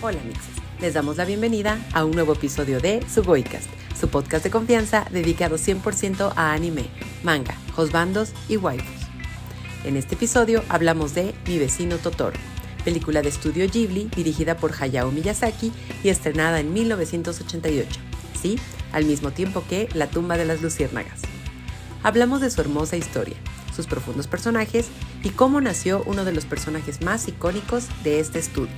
Hola mixes, les damos la bienvenida a un nuevo episodio de Sugoicast, su podcast de confianza dedicado 100% a anime, manga, josbandos y waifus. En este episodio hablamos de Mi vecino Totoro, película de estudio Ghibli dirigida por Hayao Miyazaki y estrenada en 1988, sí, al mismo tiempo que La tumba de las luciérnagas. Hablamos de su hermosa historia, sus profundos personajes y cómo nació uno de los personajes más icónicos de este estudio.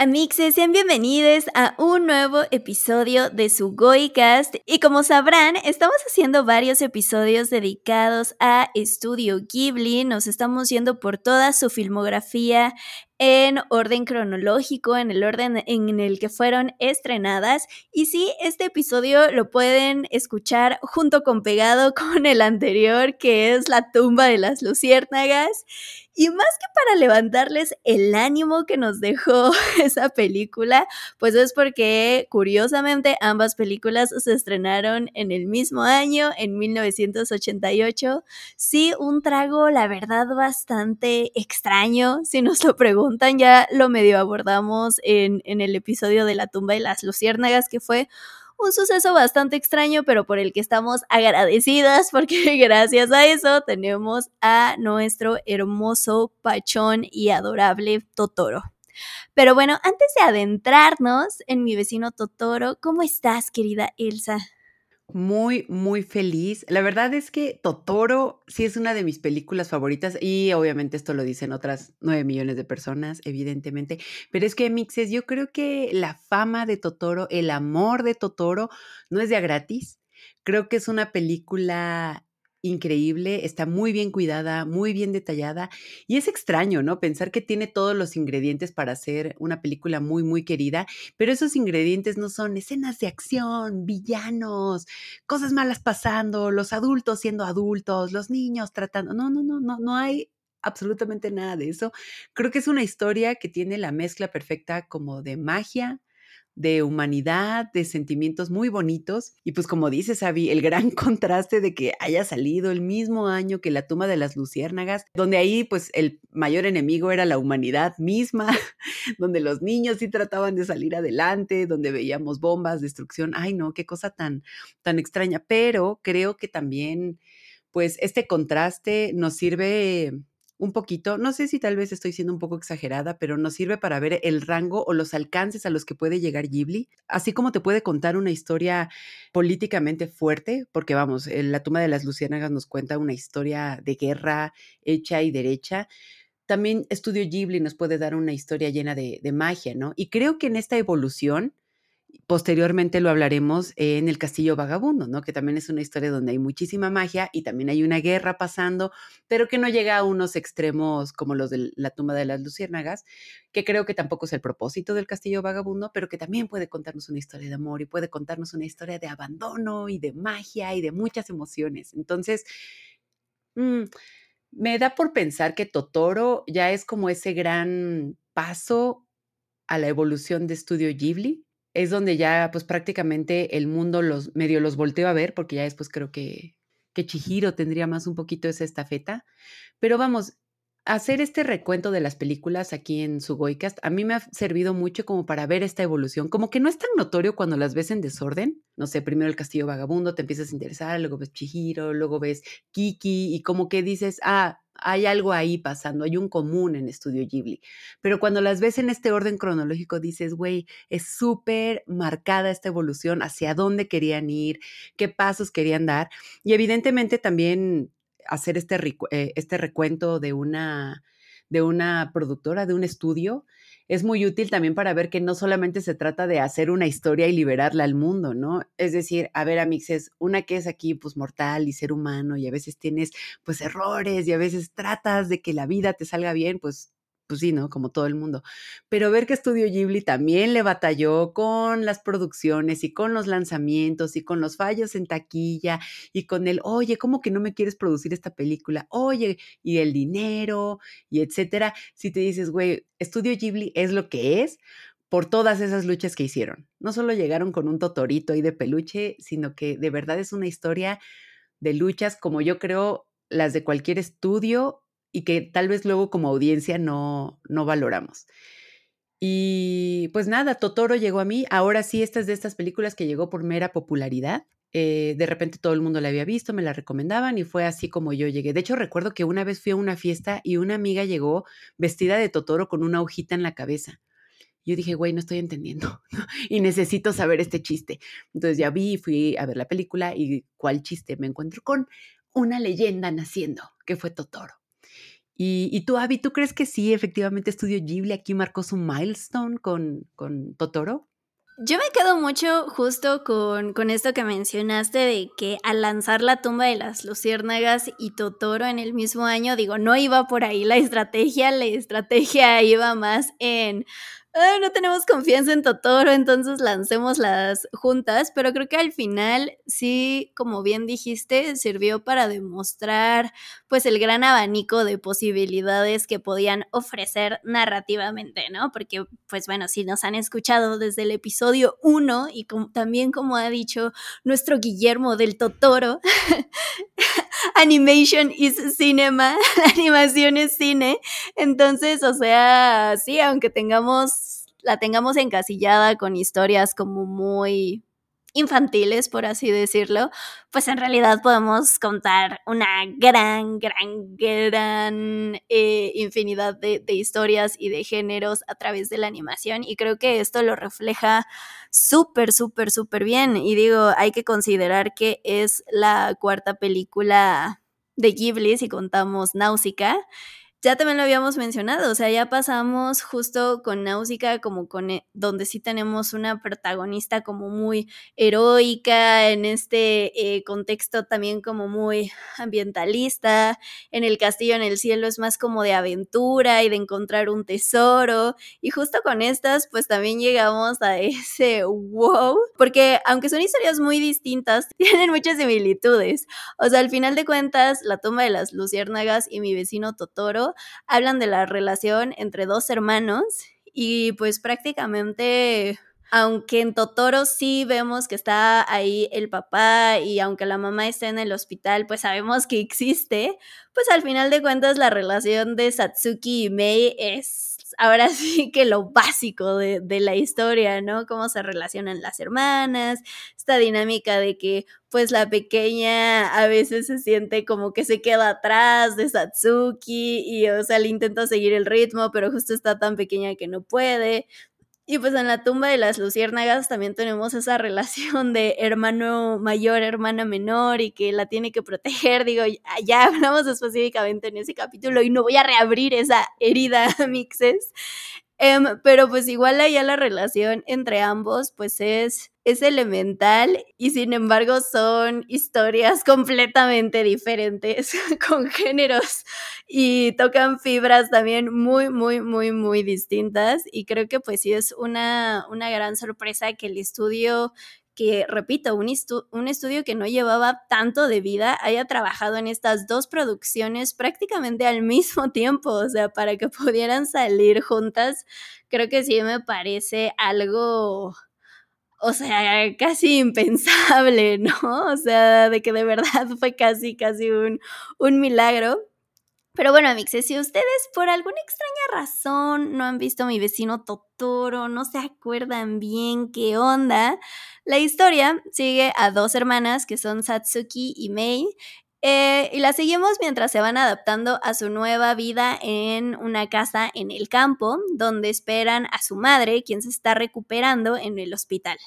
Amixes, sean bienvenidos a un nuevo episodio de su Goicast. Y como sabrán, estamos haciendo varios episodios dedicados a Estudio Ghibli. Nos estamos yendo por toda su filmografía en orden cronológico, en el orden en el que fueron estrenadas. Y sí, este episodio lo pueden escuchar junto con pegado con el anterior, que es La tumba de las luciérnagas. Y más que para levantarles el ánimo que nos dejó esa película, pues es porque curiosamente ambas películas se estrenaron en el mismo año, en 1988. Sí, un trago, la verdad, bastante extraño, si nos lo preguntan, ya lo medio abordamos en, en el episodio de la tumba de las luciérnagas, que fue un suceso bastante extraño, pero por el que estamos agradecidas, porque gracias a eso tenemos a nuestro hermoso, pachón y adorable Totoro. Pero bueno, antes de adentrarnos en mi vecino Totoro, ¿cómo estás, querida Elsa? Muy, muy feliz. La verdad es que Totoro sí es una de mis películas favoritas y obviamente esto lo dicen otras nueve millones de personas, evidentemente, pero es que Mixes, yo creo que la fama de Totoro, el amor de Totoro no es de a gratis. Creo que es una película increíble, está muy bien cuidada, muy bien detallada y es extraño, ¿no? Pensar que tiene todos los ingredientes para hacer una película muy, muy querida, pero esos ingredientes no son escenas de acción, villanos, cosas malas pasando, los adultos siendo adultos, los niños tratando, no, no, no, no, no hay absolutamente nada de eso. Creo que es una historia que tiene la mezcla perfecta como de magia, de humanidad, de sentimientos muy bonitos. Y pues como dice Sabi, el gran contraste de que haya salido el mismo año que la tumba de las luciérnagas, donde ahí pues el mayor enemigo era la humanidad misma, donde los niños sí trataban de salir adelante, donde veíamos bombas, destrucción. Ay, no, qué cosa tan, tan extraña. Pero creo que también pues este contraste nos sirve un poquito, no sé si tal vez estoy siendo un poco exagerada, pero nos sirve para ver el rango o los alcances a los que puede llegar Ghibli, así como te puede contar una historia políticamente fuerte, porque vamos, La tumba de las luciérnagas nos cuenta una historia de guerra hecha y derecha. También Estudio Ghibli nos puede dar una historia llena de, de magia, ¿no? Y creo que en esta evolución, Posteriormente lo hablaremos en El Castillo Vagabundo, ¿no? Que también es una historia donde hay muchísima magia y también hay una guerra pasando, pero que no llega a unos extremos como los de la tumba de las luciérnagas, que creo que tampoco es el propósito del Castillo Vagabundo, pero que también puede contarnos una historia de amor y puede contarnos una historia de abandono y de magia y de muchas emociones. Entonces, mm, me da por pensar que Totoro ya es como ese gran paso a la evolución de Estudio Ghibli es donde ya pues prácticamente el mundo los medio los volteó a ver, porque ya después creo que, que Chihiro tendría más un poquito esa estafeta. Pero vamos, hacer este recuento de las películas aquí en su Goicast a mí me ha servido mucho como para ver esta evolución. Como que no es tan notorio cuando las ves en desorden. No sé, primero el Castillo Vagabundo te empiezas a interesar, luego ves Chihiro, luego ves Kiki y como que dices, ah, hay algo ahí pasando, hay un común en Estudio Ghibli. Pero cuando las ves en este orden cronológico, dices, güey, es súper marcada esta evolución, hacia dónde querían ir, qué pasos querían dar. Y evidentemente también hacer este, eh, este recuento de una, de una productora, de un estudio, es muy útil también para ver que no solamente se trata de hacer una historia y liberarla al mundo, ¿no? Es decir, a ver, amixes, una que es aquí pues mortal y ser humano y a veces tienes pues errores y a veces tratas de que la vida te salga bien, pues pues sí, ¿no? Como todo el mundo. Pero ver que Estudio Ghibli también le batalló con las producciones y con los lanzamientos y con los fallos en taquilla y con el, oye, ¿cómo que no me quieres producir esta película? Oye, y el dinero y etcétera. Si te dices, güey, Estudio Ghibli es lo que es por todas esas luchas que hicieron. No solo llegaron con un totorito ahí de peluche, sino que de verdad es una historia de luchas como yo creo las de cualquier estudio y que tal vez luego como audiencia no, no valoramos. Y pues nada, Totoro llegó a mí. Ahora sí, esta es de estas películas que llegó por mera popularidad. Eh, de repente todo el mundo la había visto, me la recomendaban y fue así como yo llegué. De hecho, recuerdo que una vez fui a una fiesta y una amiga llegó vestida de Totoro con una hojita en la cabeza. Yo dije, güey, no estoy entendiendo y necesito saber este chiste. Entonces ya vi, fui a ver la película y cuál chiste me encuentro con una leyenda naciendo, que fue Totoro. Y, tú, Abby, ¿tú crees que sí, efectivamente Estudio Ghibli aquí marcó su milestone con, con Totoro? Yo me quedo mucho justo con, con, esto que mencionaste de que al lanzar la tumba de las luciérnagas y Totoro en el mismo año, digo, no iba por ahí la estrategia, la estrategia iba más en no tenemos confianza en Totoro, entonces lancémoslas juntas, pero creo que al final sí, como bien dijiste, sirvió para demostrar pues el gran abanico de posibilidades que podían ofrecer narrativamente, ¿no? Porque pues bueno, si nos han escuchado desde el episodio 1 y también como ha dicho nuestro Guillermo del Totoro, animation is cinema, animación es cine, entonces, o sea, sí, aunque tengamos la tengamos encasillada con historias como muy infantiles, por así decirlo, pues en realidad podemos contar una gran, gran, gran eh, infinidad de, de, historias y de géneros a través de la animación y creo que esto lo refleja súper, súper, súper bien. Y digo, hay que considerar que es la cuarta película de Ghibli si contamos Náusica ya también lo habíamos mencionado, o sea, ya pasamos justo con Náusica, como con eh, donde sí tenemos una protagonista como muy heroica, en este eh, contexto también como muy ambientalista, en el castillo en el cielo es más como de aventura y de encontrar un tesoro, y justo con estas pues también llegamos a ese wow, porque aunque son historias muy distintas, tienen muchas similitudes, o sea, al final de cuentas, la tumba de las luciérnagas y mi vecino Totoro, hablan de la relación entre dos hermanos y pues prácticamente aunque en Totoro sí vemos que está ahí el papá y aunque la mamá está en el hospital, pues sabemos que existe, pues al final de cuentas la relación de Satsuki y Mei es ahora sí que lo básico de, la historia, ¿no? Cómo se relacionan las hermanas, esta dinámica de que pues la pequeña a veces se siente como que se queda atrás de Satsuki y o sea, le intenta seguir el ritmo, pero justo está tan pequeña que no puede. Y pues en la tumba de las luciérnagas también tenemos esa relación de hermano mayor, hermana menor y que la tiene que proteger. Digo, ya hablamos específicamente en ese capítulo y no voy a reabrir esa herida, mixes. Em, pero pues igual allá la relación entre ambos pues es, es elemental y sin embargo son historias completamente diferentes con géneros y tocan fibras también muy, muy, muy, muy distintas. Y creo que pues sí es una, una gran sorpresa que el estudio que, repito, un, un, estudio que no llevaba tanto de vida haya trabajado en estas dos producciones prácticamente al mismo tiempo, o sea, para que pudieran salir juntas, creo que sí me parece algo, o sea, casi impensable, ¿no? O sea, de que de verdad fue casi, casi un, un milagro. Pero bueno, amixes, si ustedes por alguna extraña razón no han visto a mi vecino Totoro, no se acuerdan bien qué onda, la historia sigue a dos hermanas que son Satsuki y Mei. Eh, y la seguimos mientras se van adaptando a su nueva vida en una casa en el campo, donde esperan a su madre, quien se está recuperando en el hospital.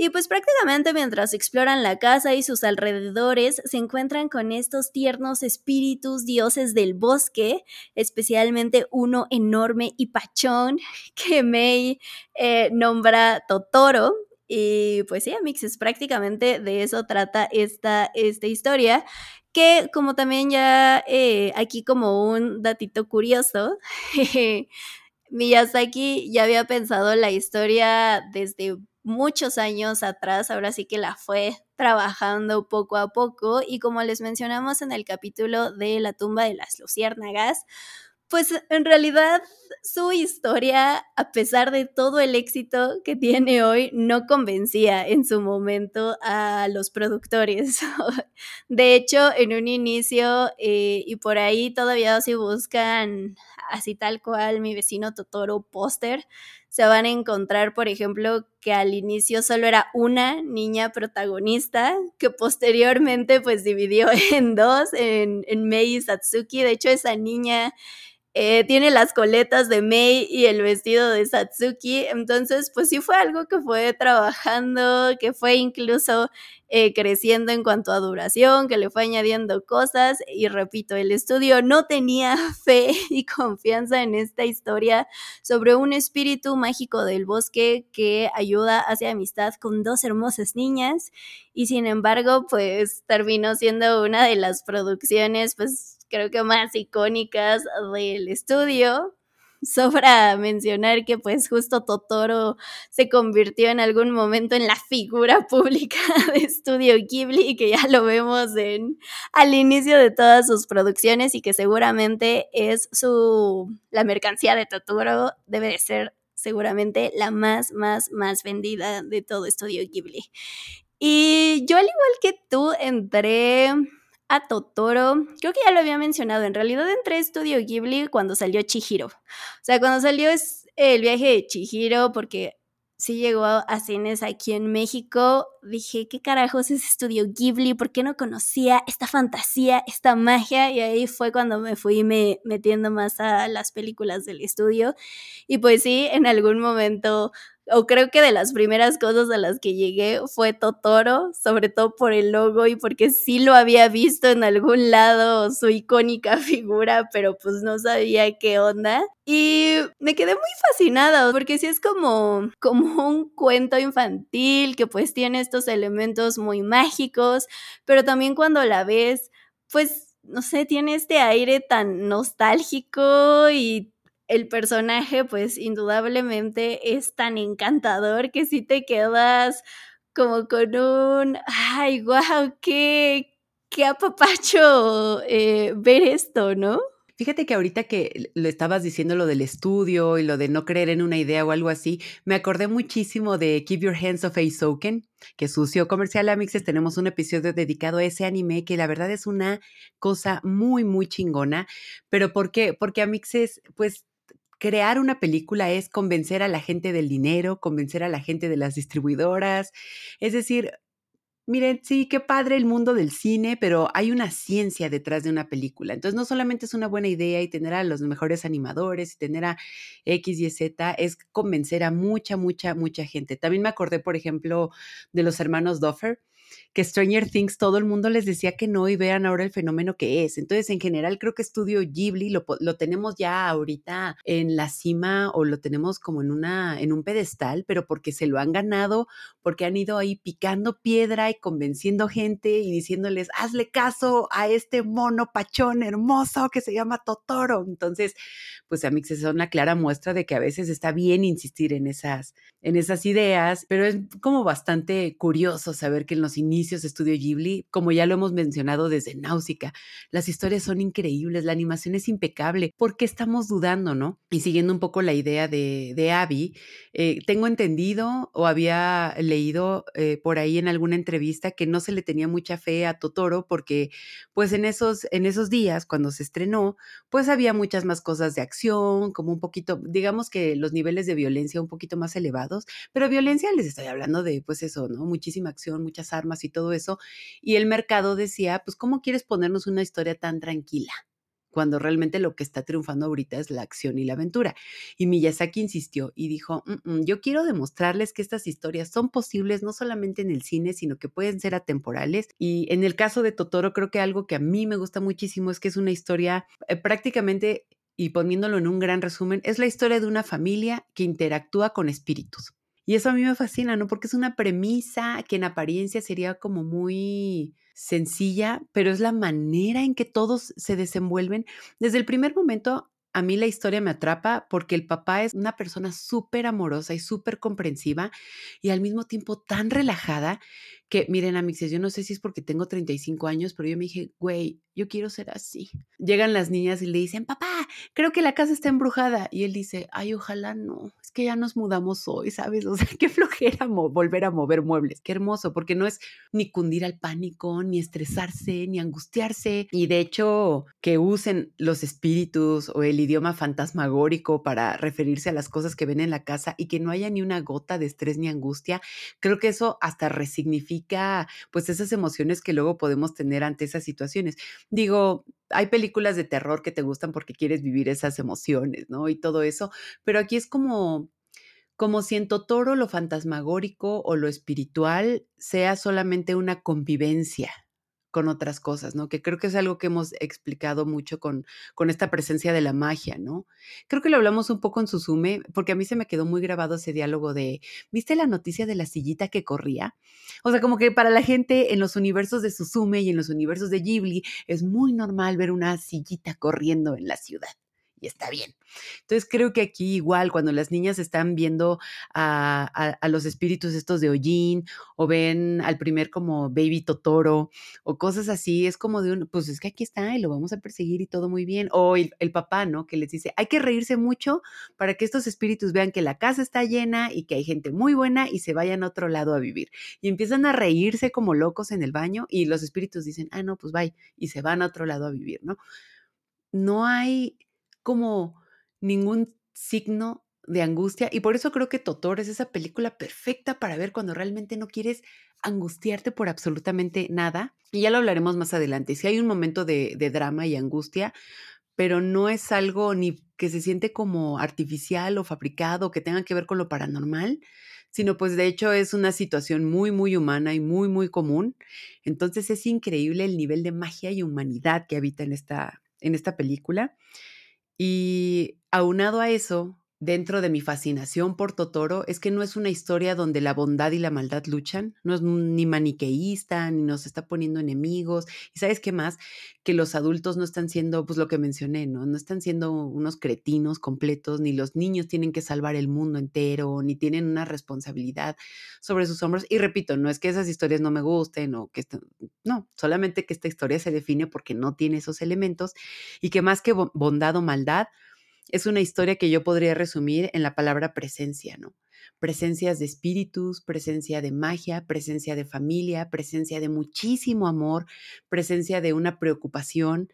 Y pues prácticamente mientras exploran la casa y sus alrededores, se encuentran con estos tiernos espíritus dioses del bosque, especialmente uno enorme y pachón que Mei eh, nombra Totoro. Y pues sí, Amix, prácticamente de eso trata esta, esta historia que como también ya eh, aquí como un datito curioso, Miyazaki ya había pensado la historia desde muchos años atrás, ahora sí que la fue trabajando poco a poco y como les mencionamos en el capítulo de la tumba de las luciérnagas, Pues en realidad su historia, a pesar de todo el éxito que tiene hoy, no convencía en su momento a los productores. De hecho, en un inicio, eh, y por ahí todavía si buscan así tal cual mi vecino Totoro póster, se van a encontrar, por ejemplo, que al inicio solo era una niña protagonista, que posteriormente pues dividió en dos, en, en Mei y Satsuki. De hecho, esa niña eh, tiene las coletas de Mei y el vestido de Satsuki. Entonces, pues sí fue algo que fue trabajando, que fue incluso eh, creciendo en cuanto a duración, que le fue añadiendo cosas. Y repito, el estudio no tenía fe y confianza en esta historia sobre un espíritu mágico del bosque que ayuda hacia amistad con dos hermosas niñas. Y sin embargo, pues terminó siendo una de las producciones, pues creo que más icónicas del estudio. Sobra mencionar que pues justo Totoro se convirtió en algún momento en la figura pública de Estudio Ghibli que ya lo vemos en al inicio de todas sus producciones y que seguramente es su la mercancía de Totoro debe de ser seguramente la más más más vendida de todo Estudio Ghibli. Y yo al igual que tú entré a Totoro. Creo que ya lo había mencionado. En realidad entré a Estudio Ghibli cuando salió Chihiro. O sea, cuando salió es el viaje de Chihiro, porque sí llegó a cines aquí en México. Dije, ¿qué carajos es Estudio Ghibli? ¿Por qué no conocía esta fantasía, esta magia? Y ahí fue cuando me fui me metiendo más a las películas del estudio. Y pues sí, en algún momento o creo que de las primeras cosas a las que llegué fue Totoro, sobre todo por el logo y porque sí lo había visto en algún lado su icónica figura, pero pues no sabía qué onda. Y me quedé muy fascinada porque sí es como, como un cuento infantil que pues tiene estos elementos muy mágicos, pero también cuando la ves, pues no sé, tiene este aire tan nostálgico y el personaje pues indudablemente es tan encantador que si te quedas como con un, ay, wow, qué, qué apapacho eh, ver esto, ¿no? Fíjate que ahorita que le estabas diciendo lo del estudio y lo de no creer en una idea o algo así, me acordé muchísimo de Keep Your Hands Off Soken, que sucio comercial Amixes tenemos un episodio dedicado a ese anime que la verdad es una cosa muy muy chingona, pero ¿por qué? Porque Amixes pues crear una película es convencer a la gente del dinero, convencer a la gente de las distribuidoras. Es decir, miren, sí, qué padre el mundo del cine, pero hay una ciencia detrás de una película. Entonces, no solamente es una buena idea y tener a los mejores animadores y tener a X y Z, es convencer a mucha, mucha, mucha gente. También me acordé, por ejemplo, de los hermanos Duffer que Stranger Things todo el mundo les decía que no y vean ahora el fenómeno que es. Entonces, en general, creo que Estudio Ghibli lo, lo, tenemos ya ahorita en la cima o lo tenemos como en, una, en un pedestal, pero porque se lo han ganado, porque han ido ahí picando piedra y convenciendo gente y diciéndoles, hazle caso a este mono pachón hermoso que se llama Totoro. Entonces, pues a mí es una clara muestra de que a veces está bien insistir en esas, en esas ideas, pero es como bastante curioso saber que en los inicios de Estudio Ghibli, como ya lo hemos mencionado desde Náusica, las historias son increíbles, la animación es impecable. ¿Por qué estamos dudando, no? Y siguiendo un poco la idea de, de Abby, eh, tengo entendido o había leído eh, por ahí en alguna entrevista que no se le tenía mucha fe a Totoro porque pues en esos, en esos días, cuando se estrenó, pues había muchas más cosas de acción, como un poquito, digamos que los niveles de violencia un poquito más elevados, pero violencia les estoy hablando de pues eso, ¿no? Muchísima acción, muchas armas y todo eso. Y el mercado decía, pues ¿cómo quieres ponernos una historia tan tranquila? cuando realmente lo que está triunfando ahorita es la acción y la aventura. Y Miyazaki insistió y dijo, mm, mm, yo quiero demostrarles que estas historias son posibles no solamente en el cine, sino que pueden ser atemporales. Y en el caso de Totoro, creo que algo que a mí me gusta muchísimo es que es una historia eh, prácticamente, y poniéndolo en un gran resumen, es la historia de una familia que interactúa con espíritus. Y eso a mí me fascina, ¿no? Porque es una premisa que en apariencia sería como muy sencilla, pero es la manera en que todos se desenvuelven. Desde el primer momento, a mí la historia me atrapa porque el papá es una persona súper amorosa y súper comprensiva y al mismo tiempo tan relajada que, miren, Amixes, yo no sé si es porque tengo 35 años, pero yo me dije, güey, yo quiero ser así. Llegan las niñas y le dicen, papá, creo que la casa está embrujada. Y él dice, ay, ojalá no, es que ya nos mudamos hoy, ¿sabes? O sea, qué flojera volver a mover muebles. Qué hermoso, porque no es ni cundir al pánico, ni estresarse, ni angustiarse. Y de hecho, que usen los espíritus o el idioma fantasmagórico para referirse a las cosas que ven en la casa y que no haya ni una gota de estrés ni angustia, creo que eso hasta resignifica pues esas emociones que luego podemos tener ante esas situaciones. Digo, hay películas de terror que te gustan porque quieres vivir esas emociones, ¿no? Y todo eso, pero aquí es como como si en Totoro lo fantasmagórico o lo espiritual sea solamente una convivencia, con otras cosas, ¿no? Que creo que es algo que hemos explicado mucho con, con esta presencia de la magia, ¿no? Creo que lo hablamos un poco en Susume, porque a mí se me quedó muy grabado ese diálogo de, ¿viste la noticia de la sillita que corría? O sea, como que para la gente en los universos de Susume y en los universos de Ghibli es muy normal ver una sillita corriendo en la ciudad y está bien. Entonces creo que aquí igual cuando las niñas están viendo a, los espíritus estos de Ojin o ven al primer como baby Totoro o cosas así, es como de un, pues es que aquí está y lo vamos a perseguir y todo muy bien. O el, el papá, ¿no? Que les dice, hay que reírse mucho para que estos espíritus vean que la casa está llena y que hay gente muy buena y se vayan a otro lado a vivir. Y empiezan a reírse como locos en el baño y los espíritus dicen, ah, no, pues bye, y se van a otro lado a vivir, ¿no? No hay como ningún signo de angustia y por eso creo que Totor es esa película perfecta para ver cuando realmente no quieres angustiarte por absolutamente nada. Y ya lo hablaremos más adelante. Si hay un momento de, de drama y angustia, pero no es algo ni que se siente como artificial o fabricado, que tenga que ver con lo paranormal, sino pues de hecho es una situación muy, muy humana y muy, muy común. Entonces es increíble el nivel de magia y humanidad que habita en esta, en esta película. Y aunado a eso, dentro de mi fascinación por Totoro, es que no es una historia donde la bondad y la maldad luchan, no es ni maniqueísta, ni nos está poniendo enemigos. Y sabes qué más? Que los adultos no están siendo, pues lo que mencioné, ¿no? No están siendo unos cretinos completos, ni los niños tienen que salvar el mundo entero, ni tienen una responsabilidad sobre sus hombros. Y repito, no es que esas historias no me gusten o que, no, solamente que esta historia se define porque no tiene esos elementos y que más que bondad o maldad, es una historia que yo podría resumir en la palabra presencia, ¿no? Presencias de espíritus, presencia de magia, presencia de familia, presencia de muchísimo amor, presencia de una preocupación.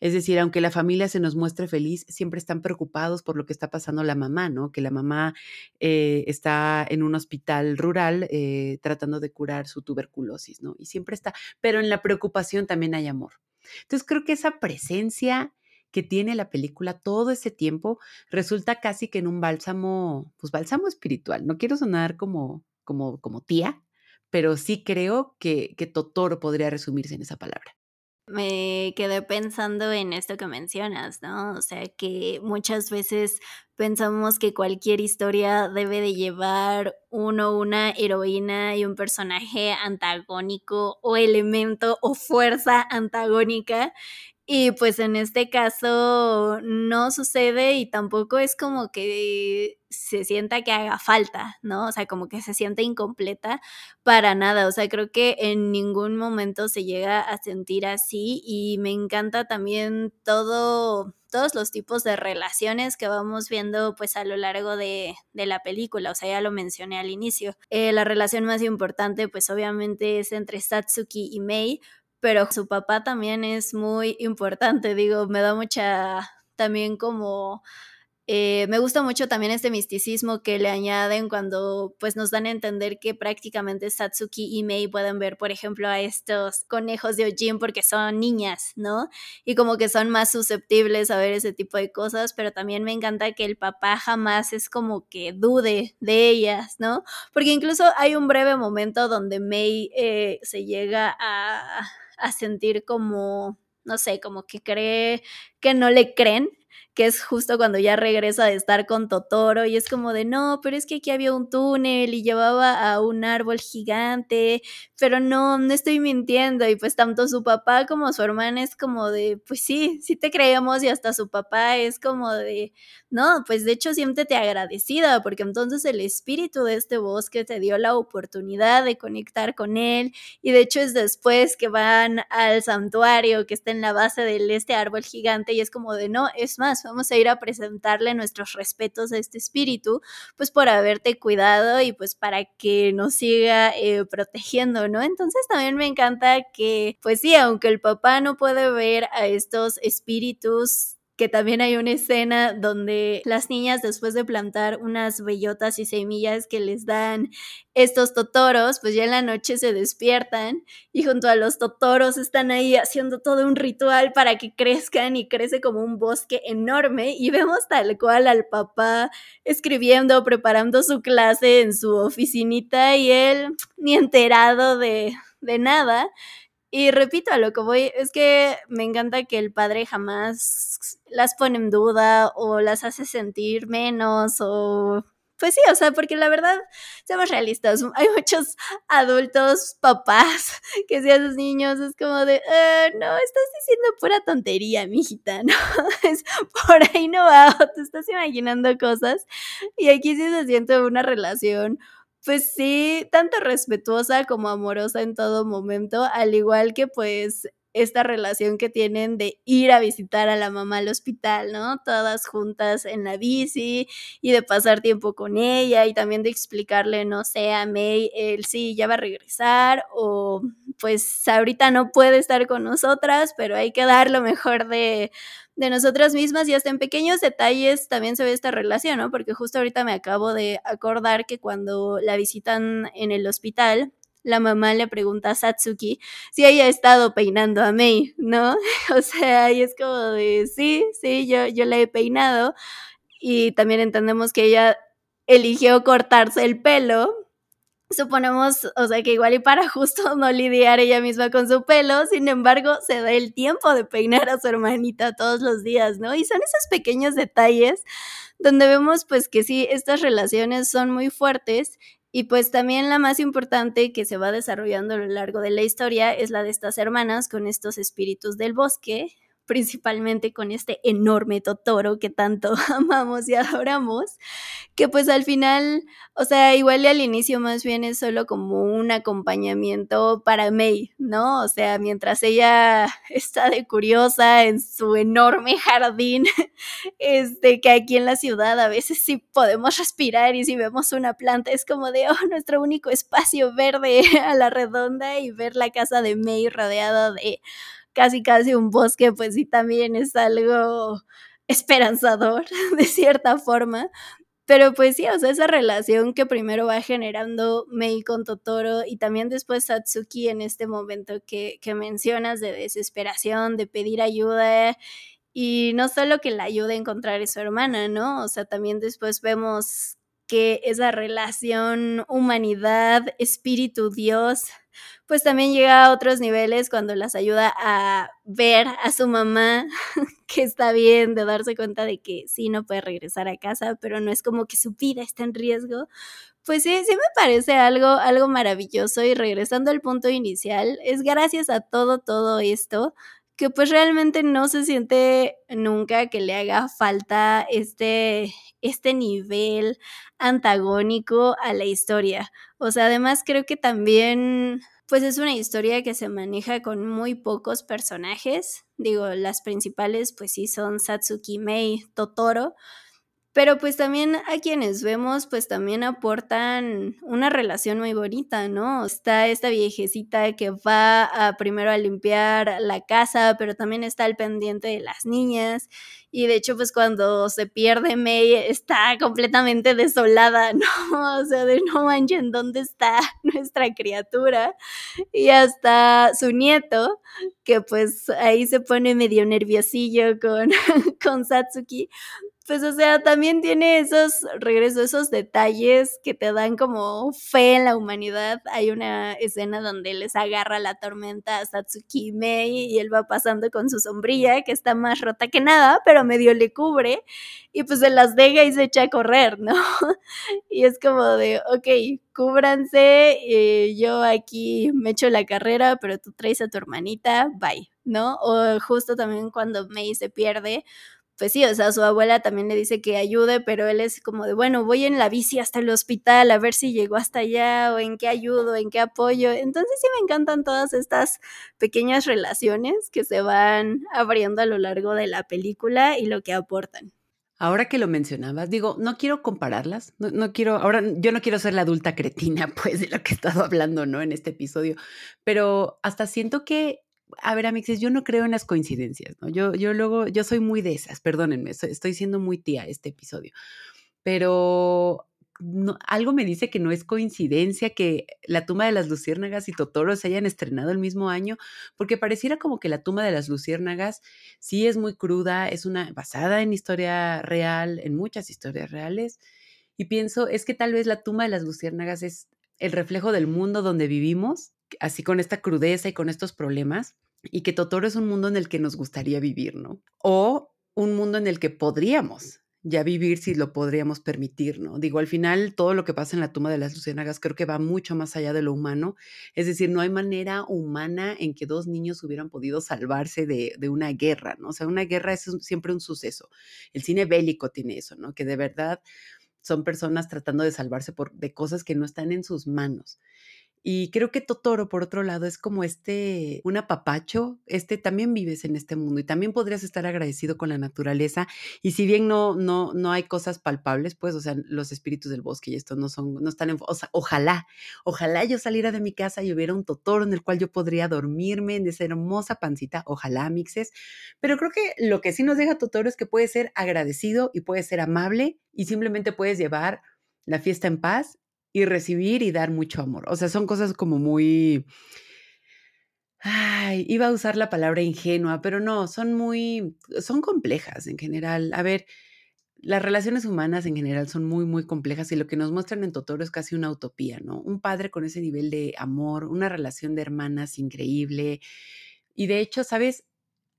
Es decir, aunque la familia se nos muestre feliz, siempre están preocupados por lo que está pasando la mamá, ¿no? Que la mamá eh, está en un hospital rural eh, tratando de curar su tuberculosis, ¿no? Y siempre está, pero en la preocupación también hay amor. Entonces creo que esa presencia que tiene la película todo ese tiempo resulta casi que en un bálsamo, pues bálsamo espiritual. No quiero sonar como, como, como tía, pero sí creo que, que Totoro podría resumirse en esa palabra. Me quedé pensando en esto que mencionas, ¿no? O sea, que muchas veces pensamos que cualquier historia debe de llevar uno, una heroína y un personaje antagónico o elemento o fuerza antagónica y pues en este caso no sucede y tampoco es como que se sienta que haga falta, ¿no? O sea, como que se siente incompleta para nada. O sea, creo que en ningún momento se llega a sentir así y me encanta también todo, todos los tipos de relaciones que vamos viendo pues a lo largo de, de la película. O sea, ya lo mencioné al inicio. Eh, la relación más importante pues obviamente es entre Satsuki y Mei pero su papá también es muy importante, digo, me da mucha también como... Eh, me gusta mucho también este misticismo que le añaden cuando pues nos dan a entender que prácticamente Satsuki y Mei pueden ver, por ejemplo, a estos conejos de Ojin porque son niñas, ¿no? Y como que son más susceptibles a ver ese tipo de cosas, pero también me encanta que el papá jamás es como que dude de ellas, ¿no? Porque incluso hay un breve momento donde Mei eh, se llega a a sentir como, no sé, como que cree que no le creen que es justo cuando ya regresa de estar con Totoro y es como de, no, pero es que aquí había un túnel y llevaba a un árbol gigante, pero no, no estoy mintiendo y pues tanto su papá como su hermana es como de, pues sí, sí te creemos y hasta su papá es como de, no, pues de hecho siéntete agradecida porque entonces el espíritu de este bosque te dio la oportunidad de conectar con él y de hecho es después que van al santuario que está en la base de este árbol gigante y es como de no, es más, vamos a ir a presentarle nuestros respetos a este espíritu, pues por haberte cuidado y pues para que nos siga eh, protegiendo, ¿no? Entonces también me encanta que, pues sí, aunque el papá no puede ver a estos espíritus que también hay una escena donde las niñas después de plantar unas bellotas y semillas que les dan estos totoros, pues ya en la noche se despiertan y junto a los totoros están ahí haciendo todo un ritual para que crezcan y crece como un bosque enorme y vemos tal cual al papá escribiendo, preparando su clase en su oficinita y él ni enterado de, de nada. Y repito, a lo que voy es que me encanta que el padre jamás las pone en duda o las hace sentir menos o... Pues sí, o sea, porque la verdad, seamos realistas, hay muchos adultos, papás, que si a sus niños es como de, ah, no, estás diciendo pura tontería, mijita, ¿no? Es, por ahí no va, te estás imaginando cosas. Y aquí sí se siente una relación pues sí, tanto respetuosa como amorosa en todo momento, al igual que pues esta relación que tienen de ir a visitar a la mamá al hospital, ¿no? Todas juntas en la bici y de pasar tiempo con ella y también de explicarle, no sé, a May, él sí, ya va a regresar o pues ahorita no puede estar con nosotras, pero hay que dar lo mejor de, de nosotras mismas y hasta en pequeños detalles también se ve esta relación, ¿no? Porque justo ahorita me acabo de acordar que cuando la visitan en el hospital, la mamá le pregunta a Satsuki si ella ha estado peinando a Mei, ¿no? O sea, y es como de, sí, sí, yo, yo la he peinado y también entendemos que ella eligió cortarse el pelo suponemos, o sea, que igual y para justo no lidiar ella misma con su pelo, sin embargo, se da el tiempo de peinar a su hermanita todos los días, ¿no? Y son esos pequeños detalles donde vemos pues que sí, estas relaciones son muy fuertes y pues también la más importante que se va desarrollando a lo largo de la historia es la de estas hermanas con estos espíritus del bosque, principalmente con este enorme Totoro que tanto amamos y adoramos, que pues al final, o sea, igual al inicio más bien es solo como un acompañamiento para Mei, ¿no? O sea, mientras ella está de curiosa en su enorme jardín, este, que aquí en la ciudad a veces sí podemos respirar y si vemos una planta es como de, oh, nuestro único espacio verde a la redonda y ver la casa de Mei rodeada de casi casi un bosque, pues sí también es algo esperanzador de cierta forma. Pero pues sí, o sea, esa relación que primero va generando Mei con Totoro y también después Satsuki en este momento que, que mencionas de desesperación, de pedir ayuda y no solo que la ayude a encontrar a su hermana, ¿no? O sea, también después vemos que esa relación humanidad, espíritu, Dios, pues también llega a otros niveles cuando las ayuda a ver a su mamá que está bien, de darse cuenta de que sí, no puede regresar a casa, pero no es como que su vida está en riesgo. Pues sí, sí me parece algo, algo maravilloso y regresando al punto inicial, es gracias a todo, todo esto que pues realmente no se siente nunca que le haga falta este, este nivel antagónico a la historia. O sea, además creo que también pues es una historia que se maneja con muy pocos personajes. Digo, las principales pues sí son Satsuki Mei, Totoro, pero pues también a quienes vemos, pues también aportan una relación muy bonita, ¿no? Está esta viejecita que va a, primero a limpiar la casa, pero también está al pendiente de las niñas. Y de hecho, pues cuando se pierde May, está completamente desolada, ¿no? O sea, de no manchen, ¿dónde está nuestra criatura? Y hasta su nieto, que pues ahí se pone medio nerviosillo con, con Satsuki, pues, o sea, también tiene esos, regreso, esos detalles que te dan como fe en la humanidad. Hay una escena donde les agarra la tormenta a Satsuki Mei y él va pasando con su sombrilla, que está más rota que nada, pero medio le cubre, y pues se las deja y se echa a correr, ¿no? Y es como de, ok, cúbranse, eh, yo aquí me echo la carrera, pero tú traes a tu hermanita, bye, ¿no? O justo también cuando Mei se pierde, pues sí, o sea, su abuela también le dice que ayude, pero él es como de, bueno, voy en la bici hasta el hospital a ver si llegó hasta allá o en qué ayudo, en qué apoyo. Entonces sí me encantan todas estas pequeñas relaciones que se van abriendo a lo largo de la película y lo que aportan. Ahora que lo mencionabas, digo, no quiero compararlas, no, no, quiero, ahora yo no quiero ser la adulta cretina, pues, de lo que he estado hablando, ¿no? En este episodio, pero hasta siento que a ver, Amixes, yo no creo en las coincidencias, ¿no? Yo, yo luego, yo soy muy de esas, perdónenme, estoy siendo muy tía este episodio, pero algo me dice que no es coincidencia que La tumba de las luciérnagas y Totoro se hayan estrenado el mismo año, porque pareciera como que La tumba de las luciérnagas sí es muy cruda, es una basada en historia real, en muchas historias reales, y pienso, es que tal vez La tumba de las luciérnagas es el reflejo del mundo donde vivimos así con esta crudeza y con estos problemas, y que Totoro es un mundo en el que nos gustaría vivir, ¿no? O un mundo en el que podríamos ya vivir si lo podríamos permitir, ¿no? Digo, al final todo lo que pasa en la tumba de las luciérnagas creo que va mucho más allá de lo humano, es decir, no hay manera humana en que dos niños hubieran podido salvarse de, de una guerra, ¿no? O sea, una guerra es siempre un suceso. El cine bélico tiene eso, ¿no? Que de verdad son personas tratando de salvarse por, de cosas que no están en sus manos. Y creo que Totoro, por otro lado, es como este, un apapacho, este, también vives en este mundo y también podrías estar agradecido con la naturaleza. Y si bien no, no, no hay cosas palpables, pues, o sea, los espíritus del bosque y esto no son, no están en, o sea, ojalá, ojalá yo saliera de mi casa y hubiera un Totoro en el cual yo podría dormirme en esa hermosa pancita, ojalá, mixes. Pero creo que lo que sí nos deja Totoro es que puede ser agradecido y puede ser amable y simplemente puedes llevar la fiesta en paz y recibir y dar mucho amor. O sea, son cosas como muy... Ay, iba a usar la palabra ingenua, pero no, son muy, son complejas en general. A ver, las relaciones humanas en general son muy, muy complejas y lo que nos muestran en Totoro es casi una utopía, ¿no? Un padre con ese nivel de amor, una relación de hermanas increíble. Y de hecho, ¿sabes?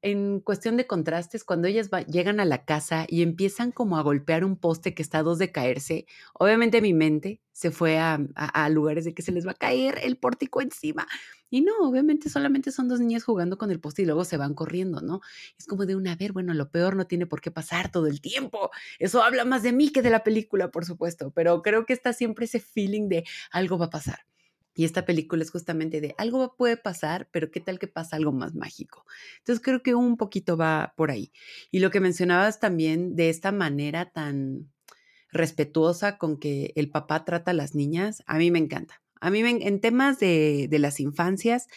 En cuestión de contrastes, cuando ellas llegan a la casa y empiezan como a golpear un poste que está a dos de caerse, obviamente mi mente se fue a, a, lugares de que se les va a caer el pórtico encima. Y no, obviamente solamente son dos niñas jugando con el poste y luego se van corriendo, ¿no? Es como de una, vez, bueno, lo peor no tiene por qué pasar todo el tiempo. Eso habla más de mí que de la película, por supuesto, pero creo que está siempre ese feeling de algo va a pasar. Y esta película es justamente de algo puede pasar, pero qué tal que pasa algo más mágico. Entonces creo que un poquito va por ahí. Y lo que mencionabas también de esta manera tan respetuosa con que el papá trata a las niñas, a mí me encanta. A mí en temas de, de las infancias,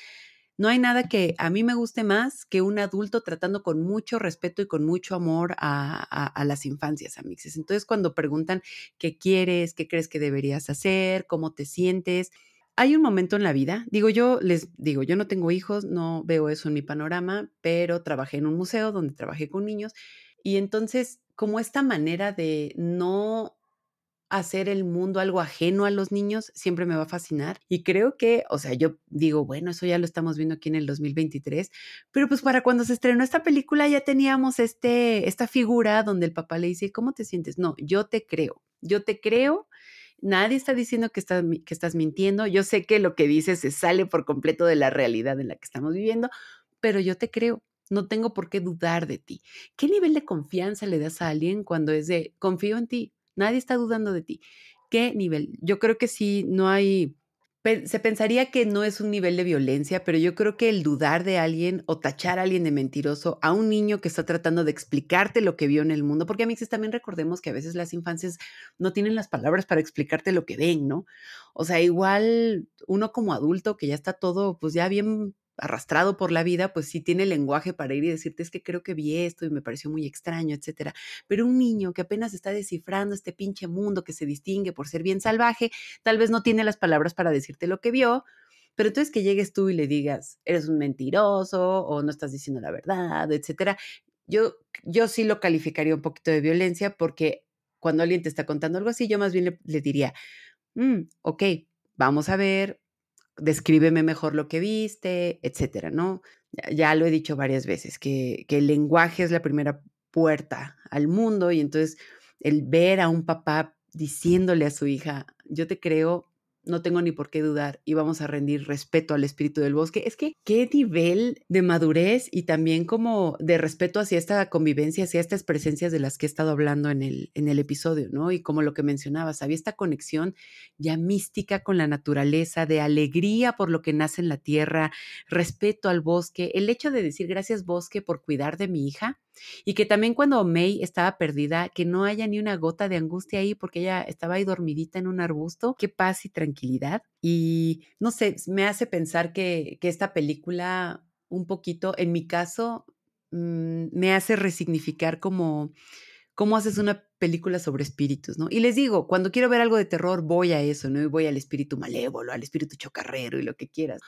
no hay nada que a mí me guste más que un adulto tratando con mucho respeto y con mucho amor a, a, a, las infancias, amixes. Entonces, cuando preguntan qué quieres, qué crees que deberías hacer, cómo te sientes, hay un momento en la vida, digo yo, les digo, yo no tengo hijos, no veo eso en mi panorama, pero trabajé en un museo donde trabajé con niños y entonces como esta manera de no hacer el mundo algo ajeno a los niños siempre me va a fascinar y creo que, o sea, yo digo, bueno, eso ya lo estamos viendo aquí en el 2023, pero pues para cuando se estrenó esta película ya teníamos este esta figura donde el papá le dice, "¿Cómo te sientes?" No, yo te creo. Yo te creo Nadie está diciendo que estás, que estás mintiendo. Yo sé que lo que dices se sale por completo de la realidad en la que estamos viviendo, pero yo te creo. No tengo por qué dudar de ti. ¿Qué nivel de confianza le das a alguien cuando es de confío en ti? Nadie está dudando de ti. ¿Qué nivel? Yo creo que sí, no hay se pensaría que no es un nivel de violencia, pero yo creo que el dudar de alguien o tachar a alguien de mentiroso a un niño que está tratando de explicarte lo que vio en el mundo, porque a mí también recordemos que a veces las infancias no tienen las palabras para explicarte lo que ven, ¿no? O sea, igual uno como adulto que ya está todo, pues ya bien arrastrado por la vida, pues sí tiene lenguaje para ir y decirte es que creo que vi esto y me pareció muy extraño, etcétera. Pero un niño que apenas está descifrando este pinche mundo que se distingue por ser bien salvaje, tal vez no tiene las palabras para decirte lo que vio, pero entonces que llegues tú y le digas, eres un mentiroso o no estás diciendo la verdad, etcétera, yo, yo sí lo calificaría un poquito de violencia porque cuando alguien te está contando algo así, yo más bien le, diría, mm, ok, vamos a ver, descríbeme mejor lo que viste, etcétera, ¿no? Ya, lo he dicho varias veces, que, que el lenguaje es la primera puerta al mundo y entonces el ver a un papá diciéndole a su hija, yo te creo, no tengo ni por qué dudar y vamos a rendir respeto al espíritu del bosque. Es que qué nivel de madurez y también como de respeto hacia esta convivencia, hacia estas presencias de las que he estado hablando en el, en el episodio, ¿no? Y como lo que mencionabas, había esta conexión ya mística con la naturaleza, de alegría por lo que nace en la tierra, respeto al bosque, el hecho de decir gracias bosque por cuidar de mi hija y que también cuando May estaba perdida, que no haya ni una gota de angustia ahí porque ella estaba ahí dormidita en un arbusto, qué paz y tranquilidad. Y no sé, me hace pensar que, que esta película un poquito, en mi caso, mm, me hace resignificar como cómo haces una película sobre espíritus, ¿no? Y les digo, cuando quiero ver algo de terror, voy a eso, ¿no? Voy al espíritu malévolo, al espíritu chocarrero y lo que quieras.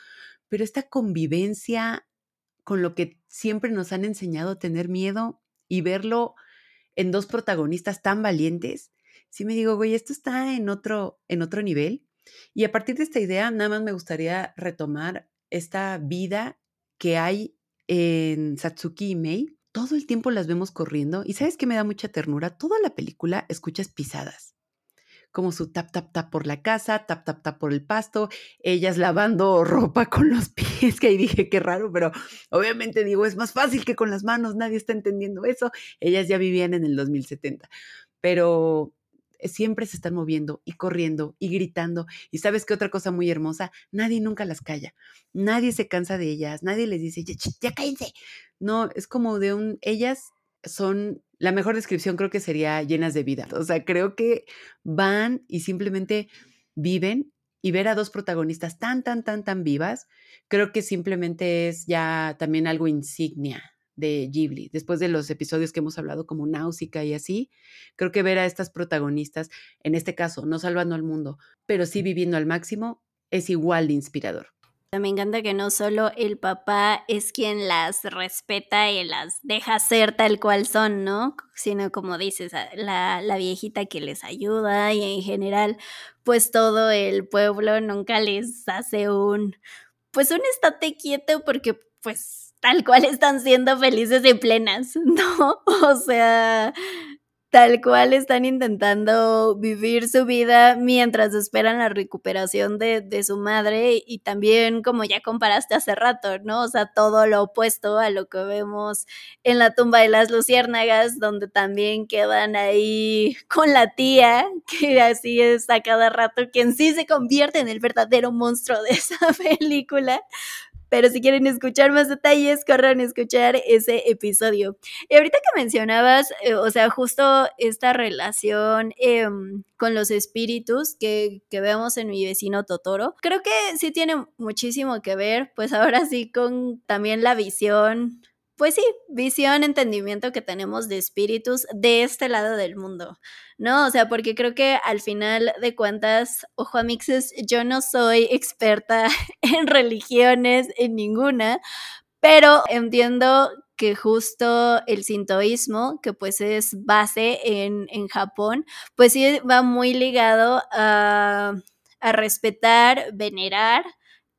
Pero esta convivencia con lo que siempre nos han enseñado a tener miedo y verlo en dos protagonistas tan valientes, sí me digo, güey, esto está en otro, en otro nivel. Y a partir de esta idea, nada más me gustaría retomar esta vida que hay en Satsuki y Mei. Todo el tiempo las vemos corriendo y sabes que me da mucha ternura. Toda la película escuchas pisadas como su tap, tap, tap por la casa, tap, tap, tap por el pasto, ellas lavando ropa con los pies, que ahí dije qué raro, pero obviamente digo, es más fácil que con las manos, nadie está entendiendo eso. Ellas ya vivían en el 2070, pero siempre se están moviendo y corriendo y gritando. Y sabes qué otra cosa muy hermosa, nadie nunca las calla, nadie se cansa de ellas, nadie les dice, ya, ya cállense. No, es como de un, ellas son la mejor descripción creo que sería llenas de vida. O sea, creo que van y simplemente viven y ver a dos protagonistas tan, tan, tan, tan vivas, creo que simplemente es ya también algo insignia de Ghibli. Después de los episodios que hemos hablado como Náusica y así, creo que ver a estas protagonistas, en este caso, no salvando al mundo, pero sí viviendo al máximo, es igual de inspirador. Me encanta que no solo el papá es quien las respeta y las deja ser tal cual son, ¿no? Sino como dices, la, la viejita que les ayuda y en general, pues todo el pueblo nunca les hace un, pues un estate quieto porque pues tal cual están siendo felices y plenas, ¿no? O sea, tal cual están intentando vivir su vida mientras esperan la recuperación de, su madre y también como ya comparaste hace rato, ¿no? O sea, todo lo opuesto a lo que vemos en la tumba de las luciérnagas, donde también quedan ahí con la tía, que así es a cada rato, quien sí se convierte en el verdadero monstruo de esa película, pero si quieren escuchar más detalles, corran a escuchar ese episodio. Y ahorita que mencionabas, eh, o sea, justo esta relación em, con los espíritus que, que vemos en mi vecino Totoro, creo que sí tiene muchísimo que ver, pues ahora sí con también la visión pues sí, visión, entendimiento que tenemos de espíritus de este lado del mundo, ¿no? O sea, porque creo que al final de cuentas, ojo a mixes, yo no soy experta en religiones, en ninguna, pero entiendo que justo el sintoísmo, que pues es base en, en Japón, pues sí va muy ligado a, a respetar, venerar,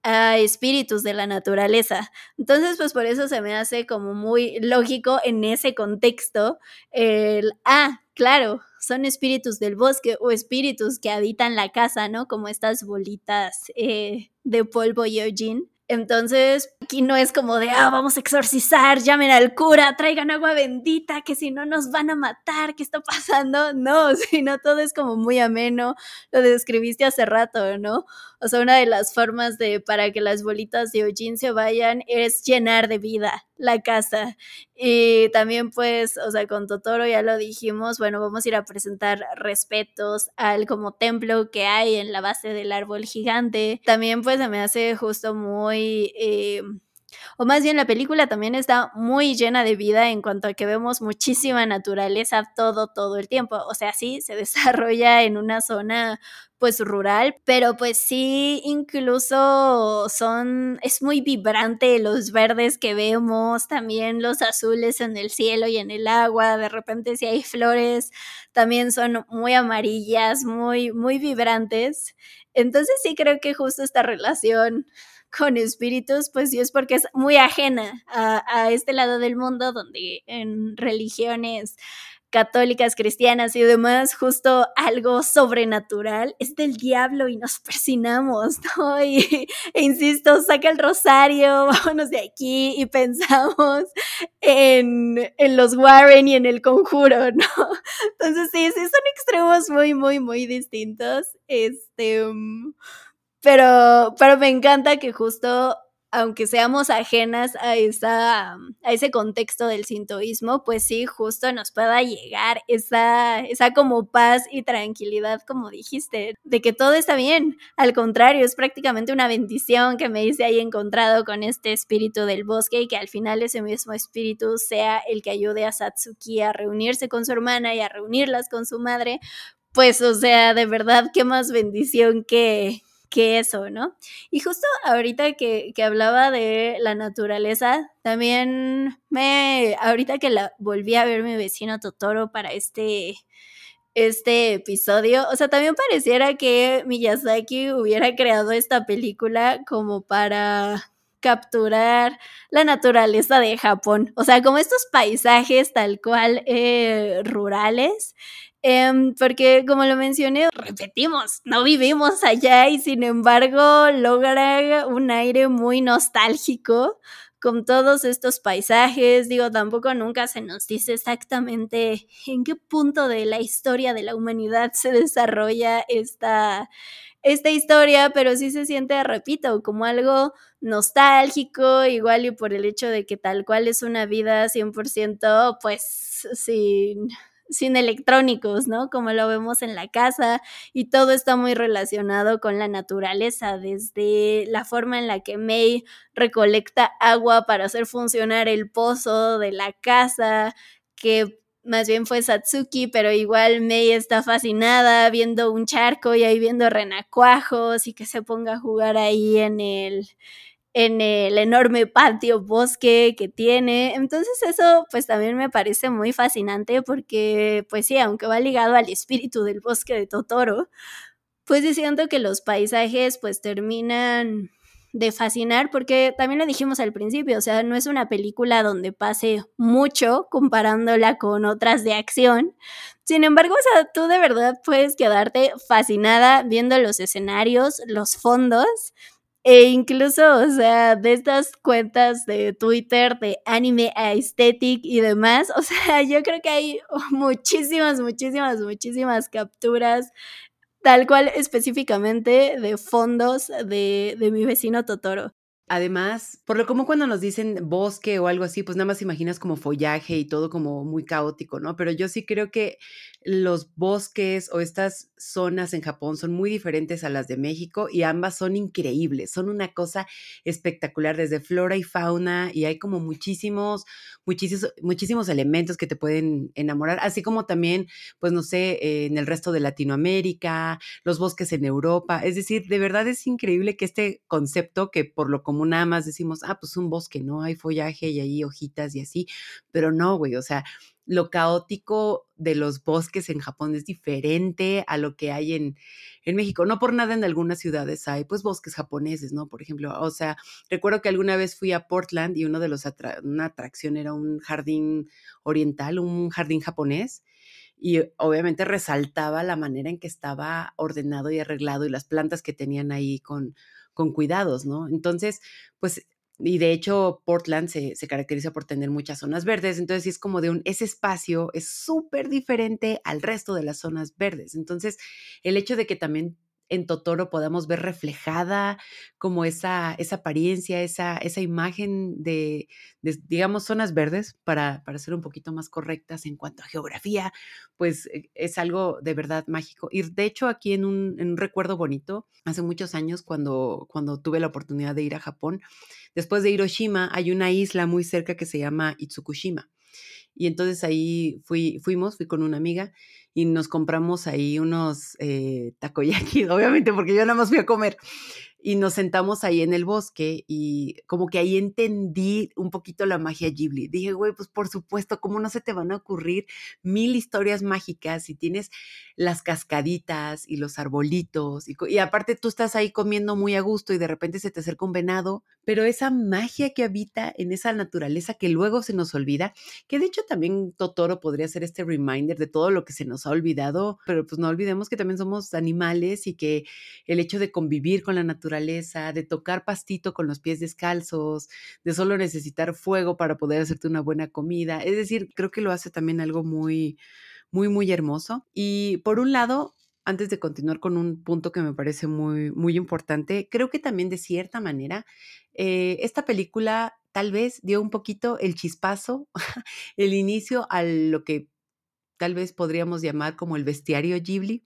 a espíritus de la naturaleza. Entonces, pues por eso se me hace como muy lógico en ese contexto el, ah, claro, son espíritus del bosque o espíritus que habitan la casa, ¿no? Como estas bolitas eh, de polvo Yojin. Entonces, aquí no es como de, ah, vamos a exorcizar, llamen al cura, traigan agua bendita, que si no nos van a matar, ¿qué está pasando? No, sino todo es como muy ameno, lo describiste hace rato, ¿no? O sea, una de las formas de para que las bolitas de Ojin se vayan es llenar de vida la casa. Y también pues, o sea, con Totoro ya lo dijimos, bueno, vamos a ir a presentar respetos al como templo que hay en la base del árbol gigante. También pues se me hace justo muy... Eh, O más bien la película también está muy llena de vida en cuanto a que vemos muchísima naturaleza todo, todo el tiempo. O sea, sí, se desarrolla en una zona pues rural, pero pues sí, incluso son, es muy vibrante los verdes que vemos, también los azules en el cielo y en el agua, de repente si hay flores, también son muy amarillas, muy, muy vibrantes. Entonces sí creo que justo esta relación con espíritus, pues sí es porque es muy ajena a, este lado del mundo donde en religiones católicas, cristianas y demás, justo algo sobrenatural, es del diablo y nos persinamos, ¿no? Y, e insisto, saca el rosario, vámonos de aquí y pensamos en, en, los Warren y en el conjuro, ¿no? Entonces sí, sí, son extremos muy, muy, muy distintos. Este, mm, pero, pero me encanta que justo aunque seamos ajenas a, esa, a ese contexto del sintoísmo, pues sí, justo nos pueda llegar esa, esa como paz y tranquilidad, como dijiste, de que todo está bien. Al contrario, es prácticamente una bendición que me dice ahí encontrado con este espíritu del bosque y que al final ese mismo espíritu sea el que ayude a Satsuki a reunirse con su hermana y a reunirlas con su madre. Pues, o sea, de verdad, qué más bendición que, que eso, ¿no? Y justo ahorita que, que, hablaba de la naturaleza, también me, ahorita que la volví a ver mi vecino Totoro para este, este episodio, o sea, también pareciera que Miyazaki hubiera creado esta película como para capturar la naturaleza de Japón, o sea, como estos paisajes tal cual eh, rurales Em, porque como lo mencioné, repetimos, no vivimos allá y sin embargo logra un aire muy nostálgico con todos estos paisajes. Digo, tampoco nunca se nos dice exactamente en qué punto de la historia de la humanidad se desarrolla esta, esta historia, pero sí se siente, repito, como algo nostálgico, igual y por el hecho de que tal cual es una vida 100%, pues sin sin electrónicos, ¿no? Como lo vemos en la casa y todo está muy relacionado con la naturaleza, desde la forma en la que May recolecta agua para hacer funcionar el pozo de la casa, que más bien fue Satsuki, pero igual May está fascinada viendo un charco y ahí viendo renacuajos y que se ponga a jugar ahí en el en el enorme patio bosque que tiene. Entonces eso pues también me parece muy fascinante porque pues sí, aunque va ligado al espíritu del bosque de Totoro, pues diciendo que los paisajes pues terminan de fascinar porque también lo dijimos al principio, o sea, no es una película donde pase mucho comparándola con otras de acción. Sin embargo, o sea, tú de verdad puedes quedarte fascinada viendo los escenarios, los fondos e incluso, o sea, de estas cuentas de Twitter de anime aesthetic y demás, o sea, yo creo que hay muchísimas, muchísimas, muchísimas capturas, tal cual específicamente de fondos de, de mi vecino Totoro. Además, por lo como cuando nos dicen bosque o algo así, pues nada más imaginas como follaje y todo como muy caótico, ¿no? Pero yo sí creo que los bosques o estas zonas en Japón son muy diferentes a las de México y ambas son increíbles, son una cosa espectacular desde flora y fauna y hay como muchísimos, muchísimos, muchísimos elementos que te pueden enamorar, así como también, pues no sé, en el resto de Latinoamérica, los bosques en Europa, es decir, de verdad es increíble que este concepto que por lo común nada más decimos, ah, pues un bosque, ¿no? Hay follaje y hay hojitas y así, pero no, güey, o sea, lo caótico de los bosques en Japón es diferente a lo que hay en, en México. No por nada en algunas ciudades hay pues bosques japoneses, ¿no? Por ejemplo, o sea, recuerdo que alguna vez fui a Portland y uno de los una atracción era un jardín oriental, un jardín japonés y obviamente resaltaba la manera en que estaba ordenado y arreglado y las plantas que tenían ahí con, con cuidados, ¿no? Entonces, pues y de hecho Portland se, se, caracteriza por tener muchas zonas verdes, entonces sí es como de un, ese espacio es súper diferente al resto de las zonas verdes. Entonces, el hecho de que también en Totoro podamos ver reflejada como esa, esa apariencia, esa, esa imagen de, digamos, zonas verdes, para, para ser un poquito más correctas en cuanto a geografía, pues eh, es algo de verdad mágico. Y de hecho aquí en un, en un recuerdo bonito, hace muchos años cuando, cuando tuve la oportunidad de ir a Japón, después de Hiroshima hay una isla muy cerca que se llama Itsukushima. Y entonces ahí fui, fuimos, fui con una amiga y nos compramos ahí unos eh, takoyaki, obviamente porque yo nada más fui a comer y nos sentamos ahí en el bosque y como que ahí entendí un poquito la magia Ghibli. Dije, güey, pues por supuesto, ¿cómo no se te van a ocurrir mil historias mágicas si tienes las cascaditas y los arbolitos? Y, y aparte tú estás ahí comiendo muy a gusto y de repente se te acerca un venado, pero esa magia que habita en esa naturaleza que luego se nos olvida, que de hecho también Totoro podría ser este reminder de todo lo que se nos ha olvidado, pero pues no olvidemos que también somos animales y que el hecho de convivir con la naturaleza de tocar pastito con los pies descalzos, de solo necesitar fuego para poder hacerte una buena comida. Es decir, creo que lo hace también algo muy, muy, muy hermoso. Y por un lado, antes de continuar con un punto que me parece muy, muy importante, creo que también de cierta manera, eh, esta película tal vez dio un poquito el chispazo, el inicio a lo que tal vez podríamos llamar como el bestiario Ghibli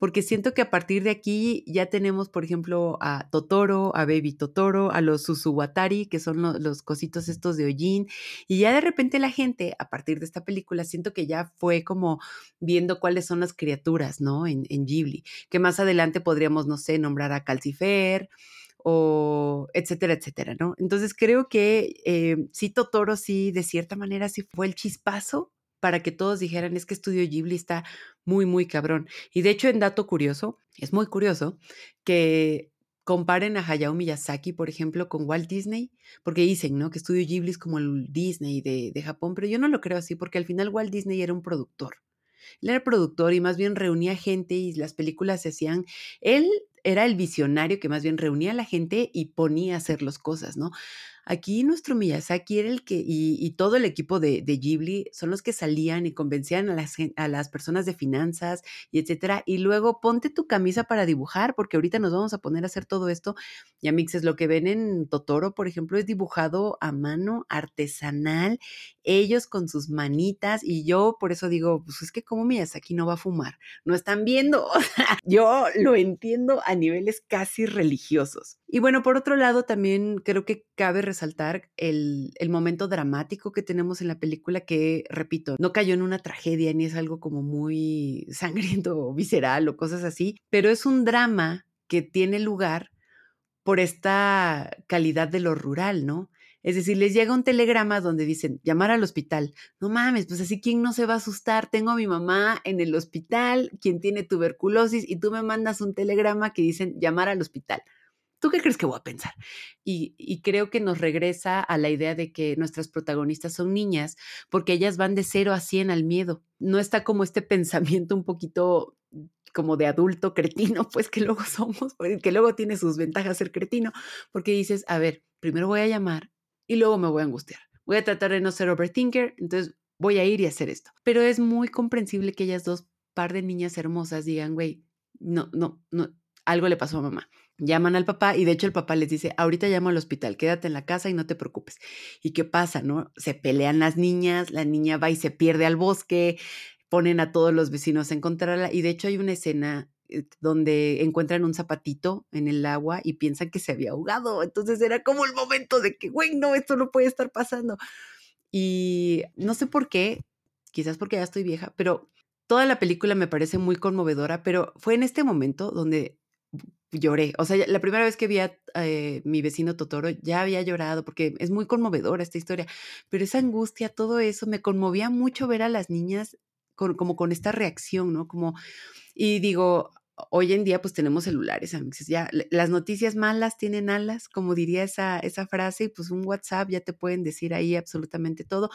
porque siento que a partir de aquí ya tenemos, por ejemplo, a Totoro, a Baby Totoro, a los Susuwatari, que son los, cositos estos de Ojin, y ya de repente la gente, a partir de esta película, siento que ya fue como viendo cuáles son las criaturas, ¿no? En, en Ghibli, que más adelante podríamos, no sé, nombrar a Calcifer, o etcétera, etcétera, ¿no? Entonces creo que eh, sí, Totoro sí, de cierta manera sí fue el chispazo para que todos dijeran, es que Estudio Ghibli está muy, muy cabrón. Y de hecho, en dato curioso, es muy curioso que comparen a Hayao Miyazaki, por ejemplo, con Walt Disney, porque dicen, ¿no? Que Estudio Ghibli es como el Disney de, de Japón, pero yo no lo creo así, porque al final Walt Disney era un productor. Él era productor y más bien reunía gente y las películas se hacían. Él era el visionario que más bien reunía a la gente y ponía a hacer las cosas, ¿no? Aquí nuestro Miyazaki era el que, y, todo el equipo de, Ghibli son los que salían y convencían a las, a las personas de finanzas y etcétera. Y luego ponte tu camisa para dibujar, porque ahorita nos vamos a poner a hacer todo esto. Y a Mixes, lo que ven en Totoro, por ejemplo, es dibujado a mano, artesanal, ellos con sus manitas. Y yo por eso digo, pues es que como Miyazaki no va a fumar, no están viendo. yo lo entiendo a niveles casi religiosos. Y bueno, por otro lado, también creo que cabe resaltar el, momento dramático que tenemos en la película que, repito, no cayó en una tragedia ni es algo como muy sangriento o visceral o cosas así, pero es un drama que tiene lugar por esta calidad de lo rural, ¿no? Es decir, les llega un telegrama donde dicen llamar al hospital. No mames, pues así, ¿quién no se va a asustar? Tengo a mi mamá en el hospital, quien tiene tuberculosis, y tú me mandas un telegrama que dicen llamar al hospital. ¿Tú qué crees que voy a pensar? Y, creo que nos regresa a la idea de que nuestras protagonistas son niñas porque ellas van de cero a cien al miedo. No está como este pensamiento un poquito como de adulto cretino, pues que luego somos, que luego tiene sus ventajas ser cretino, porque dices, a ver, primero voy a llamar y luego me voy a angustiar. Voy a tratar de no ser overthinker, entonces voy a ir y hacer esto. Pero es muy comprensible que ellas dos par de niñas hermosas digan, güey, no, no, no, algo le pasó a mamá. Llaman al papá y de hecho el papá les dice, ahorita llamo al hospital, quédate en la casa y no te preocupes. ¿Y qué pasa, no? Se pelean las niñas, la niña va y se pierde al bosque, ponen a todos los vecinos a encontrarla y de hecho hay una escena eh, donde encuentran un zapatito en el agua y piensan que se había ahogado. Entonces era como el momento de que, güey, no, esto no puede estar pasando. Y no sé por qué, quizás porque ya estoy vieja, pero toda la película me parece muy conmovedora, pero fue en este momento donde lloré. O sea, la primera vez que vi a eh, mi vecino Totoro ya había llorado porque es muy conmovedora esta historia, pero esa angustia, todo eso, me conmovía mucho ver a las niñas como con esta reacción, ¿no? Como, y digo, hoy en día pues tenemos celulares, amigos, ya las noticias malas tienen alas, como diría esa, esa frase, y pues un WhatsApp ya te pueden decir ahí absolutamente todo.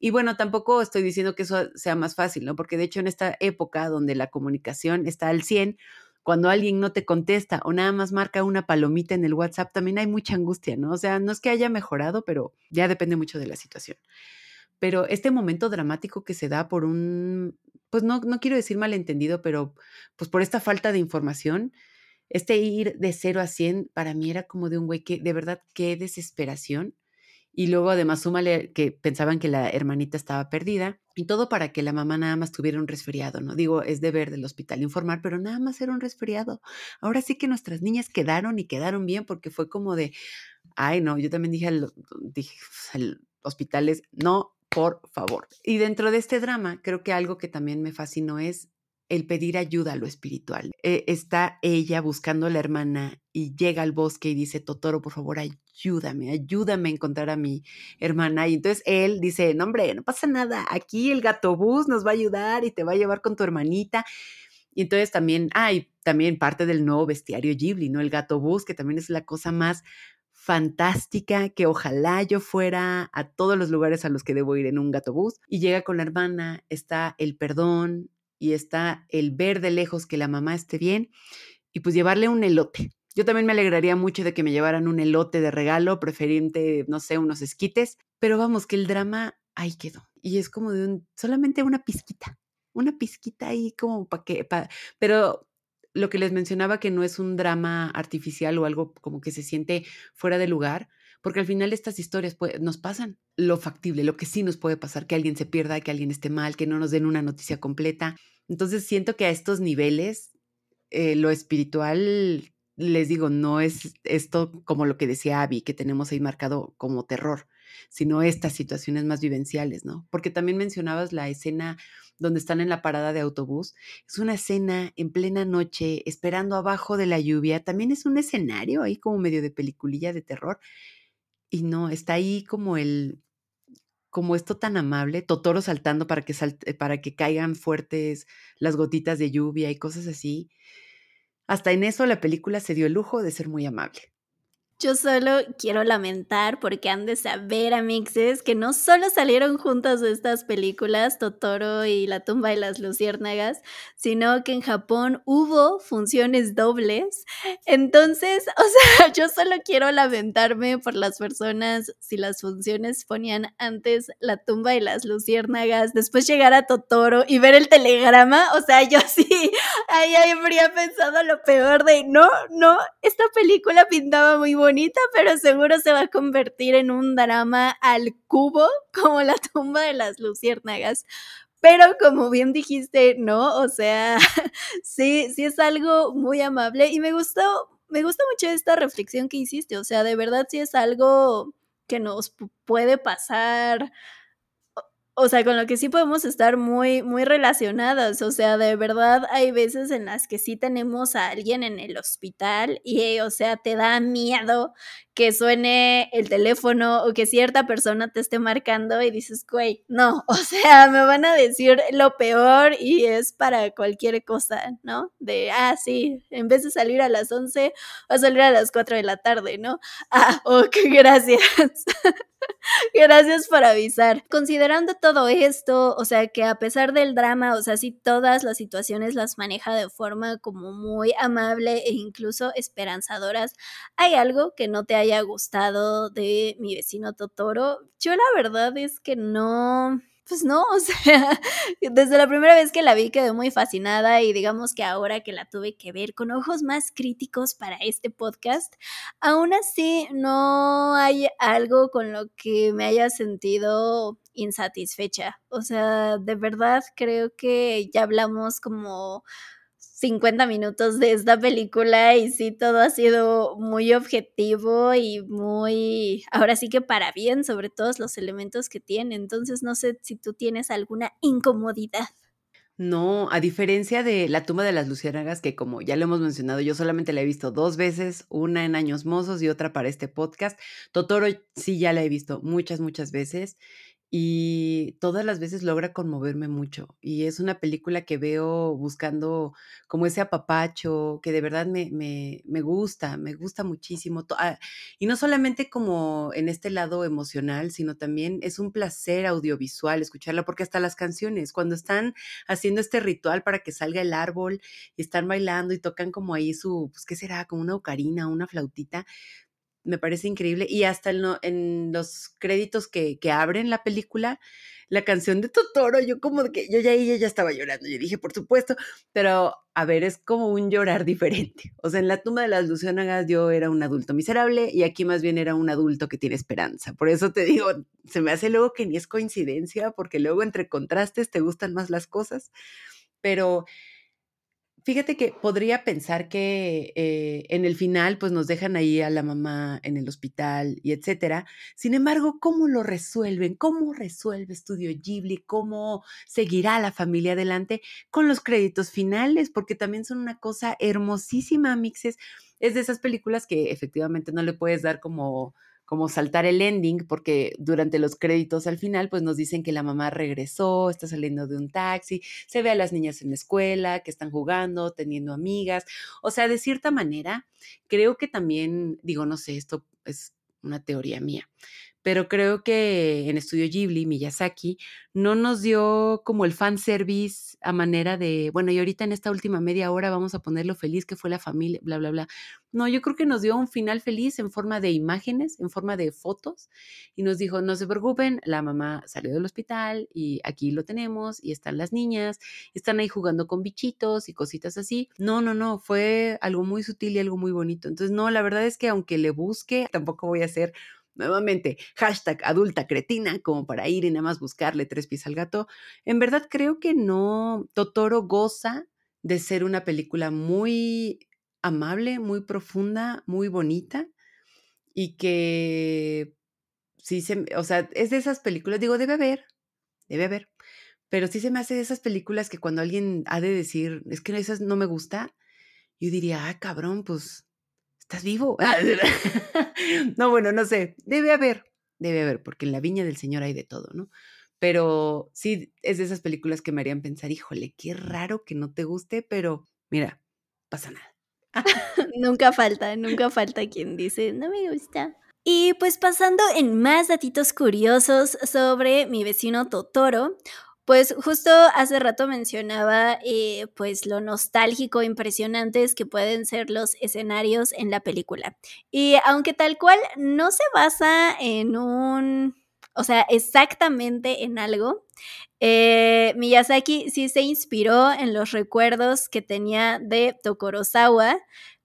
Y bueno, tampoco estoy diciendo que eso sea más fácil, ¿no? Porque de hecho en esta época donde la comunicación está al 100, cuando alguien no te contesta o nada más marca una palomita en el WhatsApp, también hay mucha angustia, ¿no? O sea, no es que haya mejorado, pero ya depende mucho de la situación. Pero este momento dramático que se da por un, pues no, no quiero decir malentendido, pero pues por esta falta de información, este ir de 0 a 100 para mí era como de un güey que de verdad qué desesperación. Y luego además súmale que pensaban que la hermanita estaba perdida y todo para que la mamá nada más tuviera un resfriado, ¿no? Digo, es deber del hospital informar, pero nada más era un resfriado. Ahora sí que nuestras niñas quedaron y quedaron bien porque fue como de, ay, no, yo también dije al, dije, al hospitales, no, por favor. Y dentro de este drama, creo que algo que también me fascinó es el pedir ayuda a lo espiritual. Eh, está ella buscando a la hermana y llega al bosque y dice, Totoro, por favor, ayúdame, ayúdame a encontrar a mi hermana. Y entonces él dice, no, hombre, no pasa nada, aquí el gato bus nos va a ayudar y te va a llevar con tu hermanita. Y entonces también hay también parte del nuevo bestiario Ghibli, ¿no? El gato bus, que también es la cosa más fantástica que ojalá yo fuera a todos los lugares a los que debo ir en un gato bus y llega con la hermana, está el perdón, y está el ver de lejos que la mamá esté bien y pues llevarle un elote. Yo también me alegraría mucho de que me llevaran un elote de regalo, preferente, no sé, unos esquites, pero vamos, que el drama ahí quedó. Y es como de un, solamente una pizquita, una pizquita ahí como para que, pero lo que les mencionaba que no es un drama artificial o algo como que se siente fuera de lugar, porque al final estas historias nos pasan lo factible, lo que sí nos puede pasar, que alguien se pierda, que alguien esté mal, que no nos den una noticia completa. Entonces siento que a estos niveles, eh, lo espiritual, les digo, no es esto como lo que decía Abby, que tenemos ahí marcado como terror, sino estas situaciones más vivenciales, ¿no? Porque también mencionabas la escena donde están en la parada de autobús. Es una escena en plena noche, esperando abajo de la lluvia. También es un escenario ahí como medio de peliculilla de terror. Y no, está ahí como el, como esto tan amable, Totoro saltando para que, salte, para que caigan fuertes las gotitas de lluvia y cosas así. Hasta en eso la película se dio el lujo de ser muy amable. Yo solo quiero lamentar porque han de saber, amixes, que no solo salieron juntas estas películas, Totoro y La tumba de las luciérnagas, sino que en Japón hubo funciones dobles. Entonces, o sea, yo solo quiero lamentarme por las personas si las funciones ponían antes La tumba de las luciérnagas, después llegar a Totoro y ver el telegrama. O sea, yo sí, ahí habría pensado lo peor de, no, no, esta película pintaba muy bonita bonita, pero seguro se va a convertir en un drama al cubo, como la tumba de las luciérnagas. Pero como bien dijiste, no, o sea, sí, sí es algo muy amable. Y me gustó, me gusta mucho esta reflexión que hiciste, o sea, de verdad sí es algo que nos puede pasar o sea, con lo que sí podemos estar muy, muy relacionadas. O sea, de verdad hay veces en las que sí tenemos a alguien en el hospital y, o sea, te da miedo que suene el teléfono o que cierta persona te esté marcando y dices, güey, no, o sea, me van a decir lo peor y es para cualquier cosa, ¿no? De, ah, sí, en vez de salir a las 11, va a salir a las 4 de la tarde, ¿no? Ah, ok, gracias. Gracias por avisar. Considerando todo esto, o sea, que a pesar del drama, o sea, sí todas las situaciones las maneja de forma como muy amable e incluso esperanzadoras, ¿hay algo que no te haya gustado de mi vecino Totoro? Yo la verdad es que no pues no, o sea, desde la primera vez que la vi quedé muy fascinada y digamos que ahora que la tuve que ver con ojos más críticos para este podcast, aún así no hay algo con lo que me haya sentido insatisfecha. O sea, de verdad creo que ya hablamos como 50 minutos de esta película y sí, todo ha sido muy objetivo y muy, ahora sí que para bien sobre todos los elementos que tiene. Entonces, no sé si tú tienes alguna incomodidad. No, a diferencia de La tumba de las luciérnagas, que como ya lo hemos mencionado, yo solamente la he visto dos veces, una en Años Mozos y otra para este podcast. Totoro sí ya la he visto muchas, muchas veces y todas las veces logra conmoverme mucho. Y es una película que veo buscando como ese apapacho, que de verdad me, me, me gusta, me gusta muchísimo. Ah, y no solamente como en este lado emocional, sino también es un placer audiovisual escucharla, porque hasta las canciones, cuando están haciendo este ritual para que salga el árbol y están bailando y tocan como ahí su, pues, ¿qué será? Como una ocarina, una flautita me parece increíble. Y hasta en, los créditos que, que abren la película, la canción de Totoro, yo como que yo ya ella ya estaba llorando, yo dije, por supuesto, pero a ver, es como un llorar diferente. O sea, en la tumba de las luciérnagas yo era un adulto miserable y aquí más bien era un adulto que tiene esperanza. Por eso te digo, se me hace luego que ni es coincidencia, porque luego entre contrastes te gustan más las cosas, pero Fíjate que podría pensar que eh, en el final, pues nos dejan ahí a la mamá en el hospital y etcétera. Sin embargo, ¿cómo lo resuelven? ¿Cómo resuelve Estudio Ghibli? ¿Cómo seguirá la familia adelante con los créditos finales? Porque también son una cosa hermosísima, Mixes. Es de esas películas que efectivamente no le puedes dar como como saltar el ending, porque durante los créditos al final, pues nos dicen que la mamá regresó, está saliendo de un taxi, se ve a las niñas en la escuela, que están jugando, teniendo amigas. O sea, de cierta manera, creo que también, digo, no sé, esto es una teoría mía, pero creo que en Estudio Ghibli, Miyazaki, no nos dio como el fan service a manera de, bueno, y ahorita en esta última media hora vamos a poner lo feliz que fue la familia, bla, bla, bla. No, yo creo que nos dio un final feliz en forma de imágenes, en forma de fotos, y nos dijo, no se preocupen, la mamá salió del hospital y aquí lo tenemos, y están las niñas, están ahí jugando con bichitos y cositas así. No, no, no, fue algo muy sutil y algo muy bonito. Entonces, no, la verdad es que aunque le busque, tampoco voy a hacer nuevamente, hashtag adulta cretina, como para ir y nada más buscarle tres pies al gato. En verdad creo que no, Totoro goza de ser una película muy amable, muy profunda, muy bonita y que sí se, o sea, es de esas películas, digo, debe haber, debe haber, pero sí se me hace de esas películas que cuando alguien ha de decir, es que esas no me gusta, yo diría, ah, cabrón, pues ¿estás vivo? no, bueno, no sé, debe haber, debe haber, porque en la viña del Señor hay de todo, ¿no? Pero sí, es de esas películas que me harían pensar, híjole, qué raro que no te guste, pero mira, pasa nada. nunca falta, nunca falta quien dice, no me gusta. Y pues pasando en más datitos curiosos sobre mi vecino Totoro, pues justo hace rato mencionaba eh, pues lo nostálgico, impresionantes que pueden ser los escenarios en la película. Y aunque tal cual no se basa en un, o sea, exactamente en algo, eh, Miyazaki sí se inspiró en los recuerdos que tenía de Tokorozawa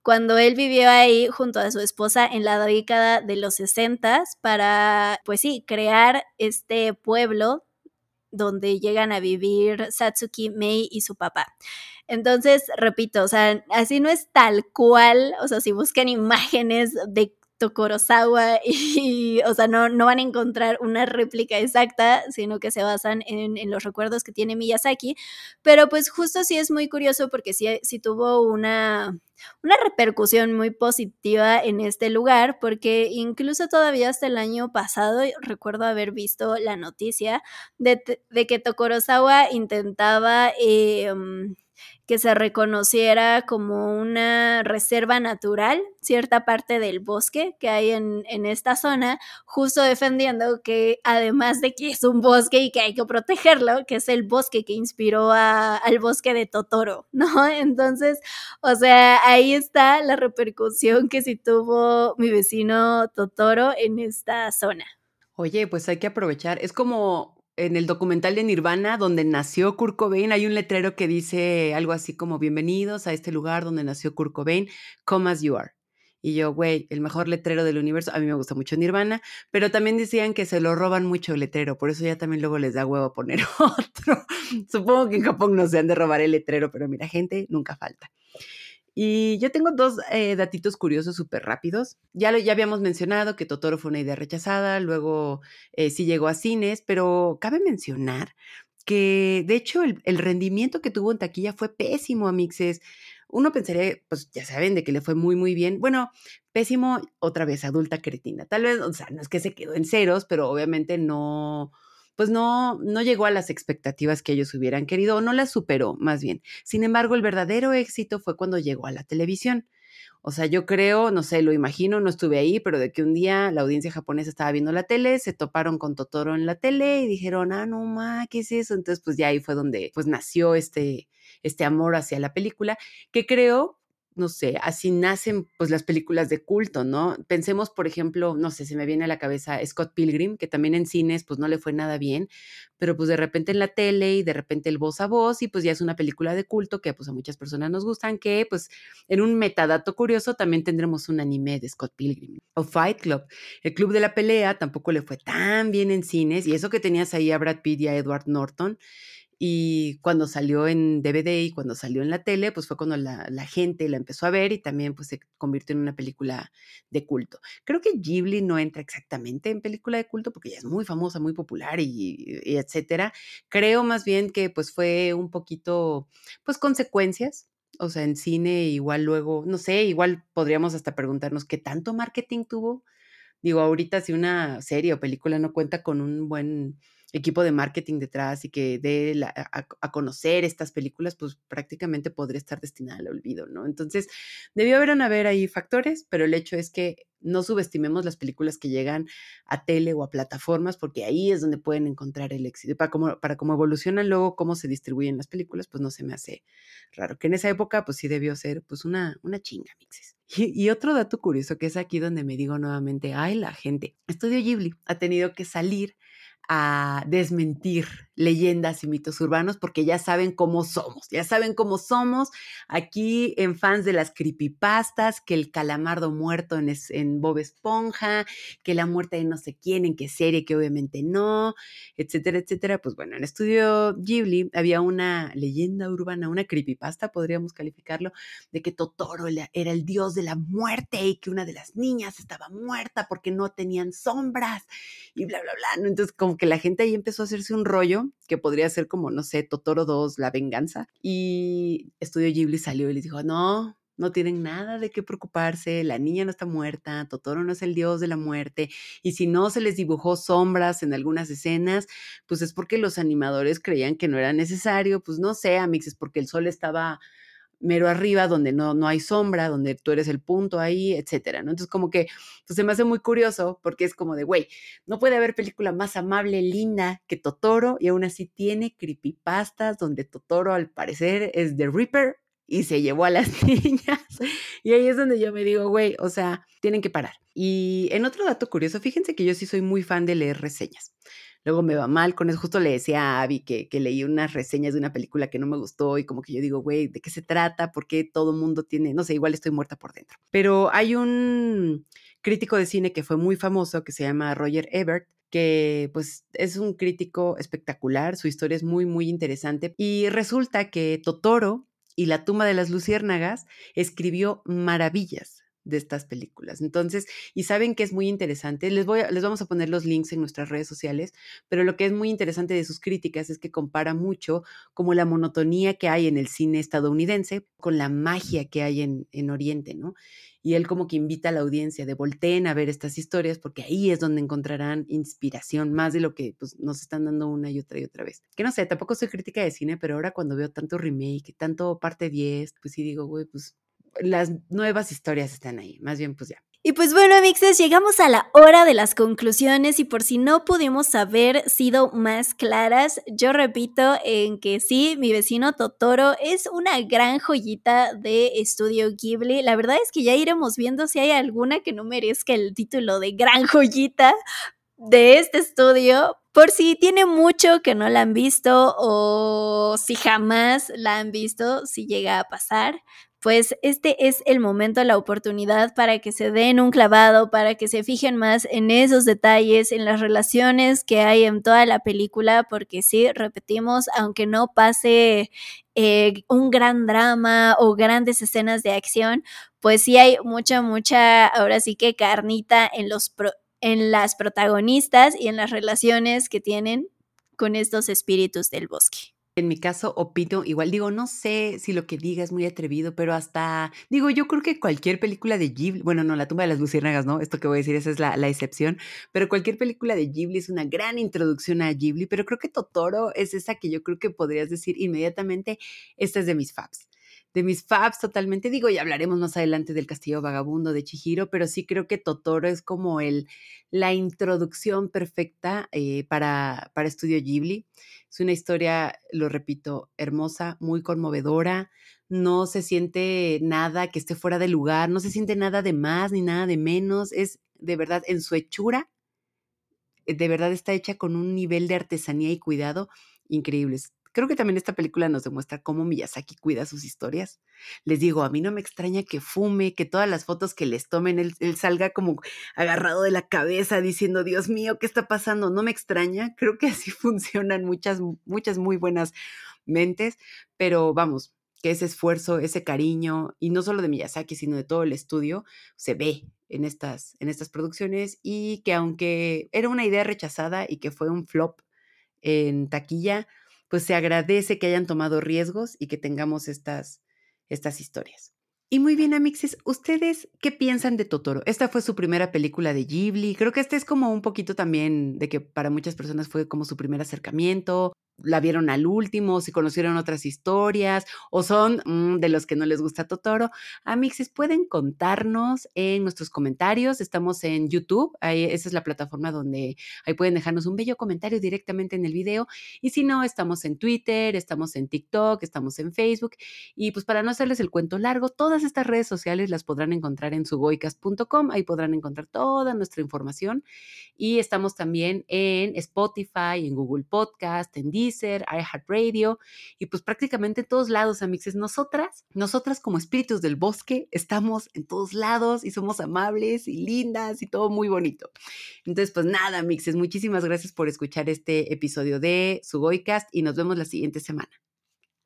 cuando él vivió ahí junto a su esposa en la década de los 60 para, pues sí, crear este pueblo donde llegan a vivir Satsuki, Mei y su papá. Entonces, repito, o sea, así no es tal cual, o sea, si buscan imágenes de Kurosawa y, o sea, no, no van a encontrar una réplica exacta, sino que se basan en, los recuerdos que tiene Miyazaki, pero pues justo sí es muy curioso porque sí, sí tuvo una, una repercusión muy positiva en este lugar, porque incluso todavía hasta el año pasado recuerdo haber visto la noticia de, de que Tokorozawa intentaba... Eh, que se reconociera como una reserva natural, cierta parte del bosque que hay en, esta zona, justo defendiendo que además de que es un bosque y que hay que protegerlo, que es el bosque que inspiró al bosque de Totoro, ¿no? Entonces, o sea, ahí está la repercusión que sí tuvo mi vecino Totoro en esta zona. Oye, pues hay que aprovechar. Es como en el documental de Nirvana, donde nació Kurt Cobain, hay un letrero que dice algo así como bienvenidos a este lugar donde nació Kurt Cobain, come as you are. Y yo, güey, el mejor letrero del universo. A mí me gusta mucho Nirvana, pero también decían que se lo roban mucho el letrero, por eso ya también luego les da huevo poner otro. Supongo que en Japón no se han de robar el letrero, pero mira, gente, nunca falta. Y yo tengo dos eh, datitos curiosos súper rápidos. Ya, lo, ya habíamos mencionado que Totoro fue una idea rechazada, luego eh, sí llegó a cines, pero cabe mencionar que de hecho el, rendimiento que tuvo en taquilla fue pésimo, Amixes. Uno pensaría, pues ya saben, de que le fue muy, muy bien. Bueno, pésimo, otra vez, adulta cretina. Tal vez, o sea, no es que se quedó en ceros, pero obviamente no, pues no, no llegó a las expectativas que ellos hubieran querido o no las superó, más bien. Sin embargo, el verdadero éxito fue cuando llegó a la televisión. O sea, yo creo, no sé, lo imagino, no estuve ahí, pero de que un día la audiencia japonesa estaba viendo la tele, se toparon con Totoro en la tele y dijeron, ah, no, ma, ¿qué es eso? Entonces, pues ya ahí fue donde pues nació este, este amor hacia la película, que creo no sé, así nacen pues las películas de culto, ¿no? Pensemos, por ejemplo, no sé, se me viene a la cabeza Scott Pilgrim, que también en cines pues no le fue nada bien, pero pues de repente en la tele y de repente el voz a voz y pues ya es una película de culto que pues a muchas personas nos gustan, que pues en un metadato curioso también tendremos un anime de Scott Pilgrim o Fight Club. El Club de la Pelea tampoco le fue tan bien en cines y eso que tenías ahí a Brad Pitt y a Edward Norton y cuando salió en DVD y cuando salió en la tele, pues fue cuando la, gente la empezó a ver y también pues se convirtió en una película de culto. Creo que Ghibli no entra exactamente en película de culto porque ya es muy famosa, muy popular y, y etcétera. Creo más bien que pues fue un poquito, pues consecuencias o sea, en cine igual luego, no sé, igual podríamos hasta preguntarnos qué tanto marketing tuvo. Digo, ahorita si una serie o película no cuenta con un buen equipo de marketing detrás y que dé a, conocer estas películas, pues prácticamente podría estar destinada al olvido, ¿no? Entonces, debió haber haber ahí factores, pero el hecho es que no subestimemos las películas que llegan a tele o a plataformas, porque ahí es donde pueden encontrar el éxito. Para cómo, para cómo evolucionan luego, cómo se distribuyen las películas, pues no se me hace raro. Que en esa época, pues sí debió ser pues una, una chinga, mixes. Y, y, otro dato curioso, que es aquí donde me digo nuevamente, ay, la gente, Estudio Ghibli ha tenido que salir a desmentir leyendas y mitos urbanos porque ya saben cómo somos, ya saben cómo somos aquí en fans de las creepypastas, que el calamardo muerto en, en Bob Esponja, que la muerte de no sé quién, en qué serie, que obviamente no, etcétera, etcétera. Pues bueno, en estudio Ghibli había una leyenda urbana, una creepypasta, podríamos calificarlo, de que Totoro era el dios de la muerte y que una de las niñas estaba muerta porque no tenían sombras y bla, bla, bla. Entonces, como que la gente ahí empezó a hacerse un rollo que podría ser como, no sé, Totoro 2, La Venganza. Y Estudio Ghibli salió y les dijo, no, no tienen nada de qué preocuparse, la niña no está muerta, Totoro no es el dios de la muerte, y si no se les dibujó sombras en algunas escenas, pues es porque los animadores creían que no era necesario, pues no sé, Amix, es porque el sol estaba mero arriba, donde no, no hay sombra, donde tú eres el punto ahí, etcétera, ¿no? Entonces, como que pues, se me hace muy curioso porque es como de, güey, no puede haber película más amable, linda que Totoro y aún así tiene creepypastas donde Totoro al parecer es The Reaper y se llevó a las niñas. Y ahí es donde yo me digo, güey, o sea, tienen que parar. Y en otro dato curioso, fíjense que yo sí soy muy fan de leer reseñas luego me va mal con eso. Justo le decía a Abby que, leí unas reseñas de una película que no me gustó y como que yo digo, güey, ¿de qué se trata? ¿Por qué todo mundo tiene, no sé, igual estoy muerta por dentro? Pero hay un crítico de cine que fue muy famoso que se llama Roger Ebert que pues es un crítico espectacular, su historia es muy, muy interesante y resulta que Totoro y la tumba de las luciérnagas escribió maravillas de estas películas. Entonces, y saben que es muy interesante, les, voy a, les vamos a poner los links en nuestras redes sociales, pero lo que es muy interesante de sus críticas es que compara mucho como la monotonía que hay en el cine estadounidense con la magia que hay en, en Oriente, ¿no? Y él como que invita a la audiencia de volteen a ver estas historias porque ahí es donde encontrarán inspiración más de lo que pues, nos están dando una y otra y otra vez. Que no sé, tampoco soy crítica de cine, pero ahora cuando veo tanto remake, tanto parte 10, pues sí digo, güey, pues las nuevas historias están ahí. Más bien, pues ya. Y pues bueno, amixes, llegamos a la hora de las conclusiones y por si no pudimos haber sido más claras, yo repito en que sí, mi vecino Totoro es una gran joyita de estudio Ghibli. La verdad es que ya iremos viendo si hay alguna que no merezca el título de gran joyita de este estudio, por si tiene mucho que no la han visto o si jamás la han visto, si llega a pasar, pues este es el momento, la oportunidad para que se den un clavado, para que se fijen más en esos detalles, en las relaciones que hay en toda la película, porque sí, repetimos, aunque no pase eh, un gran drama o grandes escenas de acción, pues sí hay mucha, mucha, ahora sí que carnita en, los en las protagonistas y en las relaciones que tienen con estos espíritus del bosque. En mi caso, opino igual, digo, no sé si lo que diga es muy atrevido, pero hasta, digo, yo creo que cualquier película de Ghibli, bueno, no, La tumba de las luciérnagas, ¿no? Esto que voy a decir, esa es la, excepción, pero cualquier película de Ghibli es una gran introducción a Ghibli, pero creo que Totoro es esa que yo creo que podrías decir inmediatamente, esta es de mis faps. De mis faps totalmente. Digo, y hablaremos más adelante del Castillo Vagabundo de Chihiro, pero sí creo que Totoro es como el, la introducción perfecta eh, para, para Estudio Ghibli. Es una historia, lo repito, hermosa, muy conmovedora. No se siente nada que esté fuera de lugar, no se siente nada de más ni nada de menos. Es de verdad en su hechura, eh, de verdad está hecha con un nivel de artesanía y cuidado increíbles. Creo que también esta película nos demuestra cómo Miyazaki cuida sus historias. Les digo, a mí no me extraña que fume, que todas las fotos que les tomen, él, salga como agarrado de la cabeza diciendo, Dios mío, ¿qué está pasando? No me extraña. Creo que así funcionan muchas, muchas muy buenas mentes, pero vamos, que ese esfuerzo, ese cariño, y no solo de Miyazaki, sino de todo el estudio, se ve en estas, en estas producciones y que aunque era una idea rechazada y que fue un flop en taquilla, pues se agradece que hayan tomado riesgos y que tengamos estas, estas historias. Y muy bien, Amixes, ¿ustedes qué piensan de Totoro? Esta fue su primera película de Ghibli. Creo que este es como un poquito también de que para muchas personas fue como su primer acercamiento la vieron al último, si conocieron otras historias o son mm, de los que no les gusta Totoro, Amixes, pueden contarnos en nuestros comentarios. Estamos en YouTube, ahí, esa es la plataforma donde ahí pueden dejarnos un bello comentario directamente en el video. Y si no, estamos en Twitter, estamos en TikTok, estamos en Facebook. Y pues para no hacerles el cuento largo, todas estas redes sociales las podrán encontrar en sugoicast.com, ahí podrán encontrar toda nuestra información. Y estamos también en Spotify, en Google Podcast, en Deezer, iHeartRadio y pues prácticamente en todos lados, amixes. Nosotras, nosotras como espíritus del bosque, estamos en todos lados y somos amables y lindas y todo muy bonito. Entonces, pues nada, amixes, muchísimas gracias por escuchar este episodio de Sugoicast y nos vemos la siguiente semana.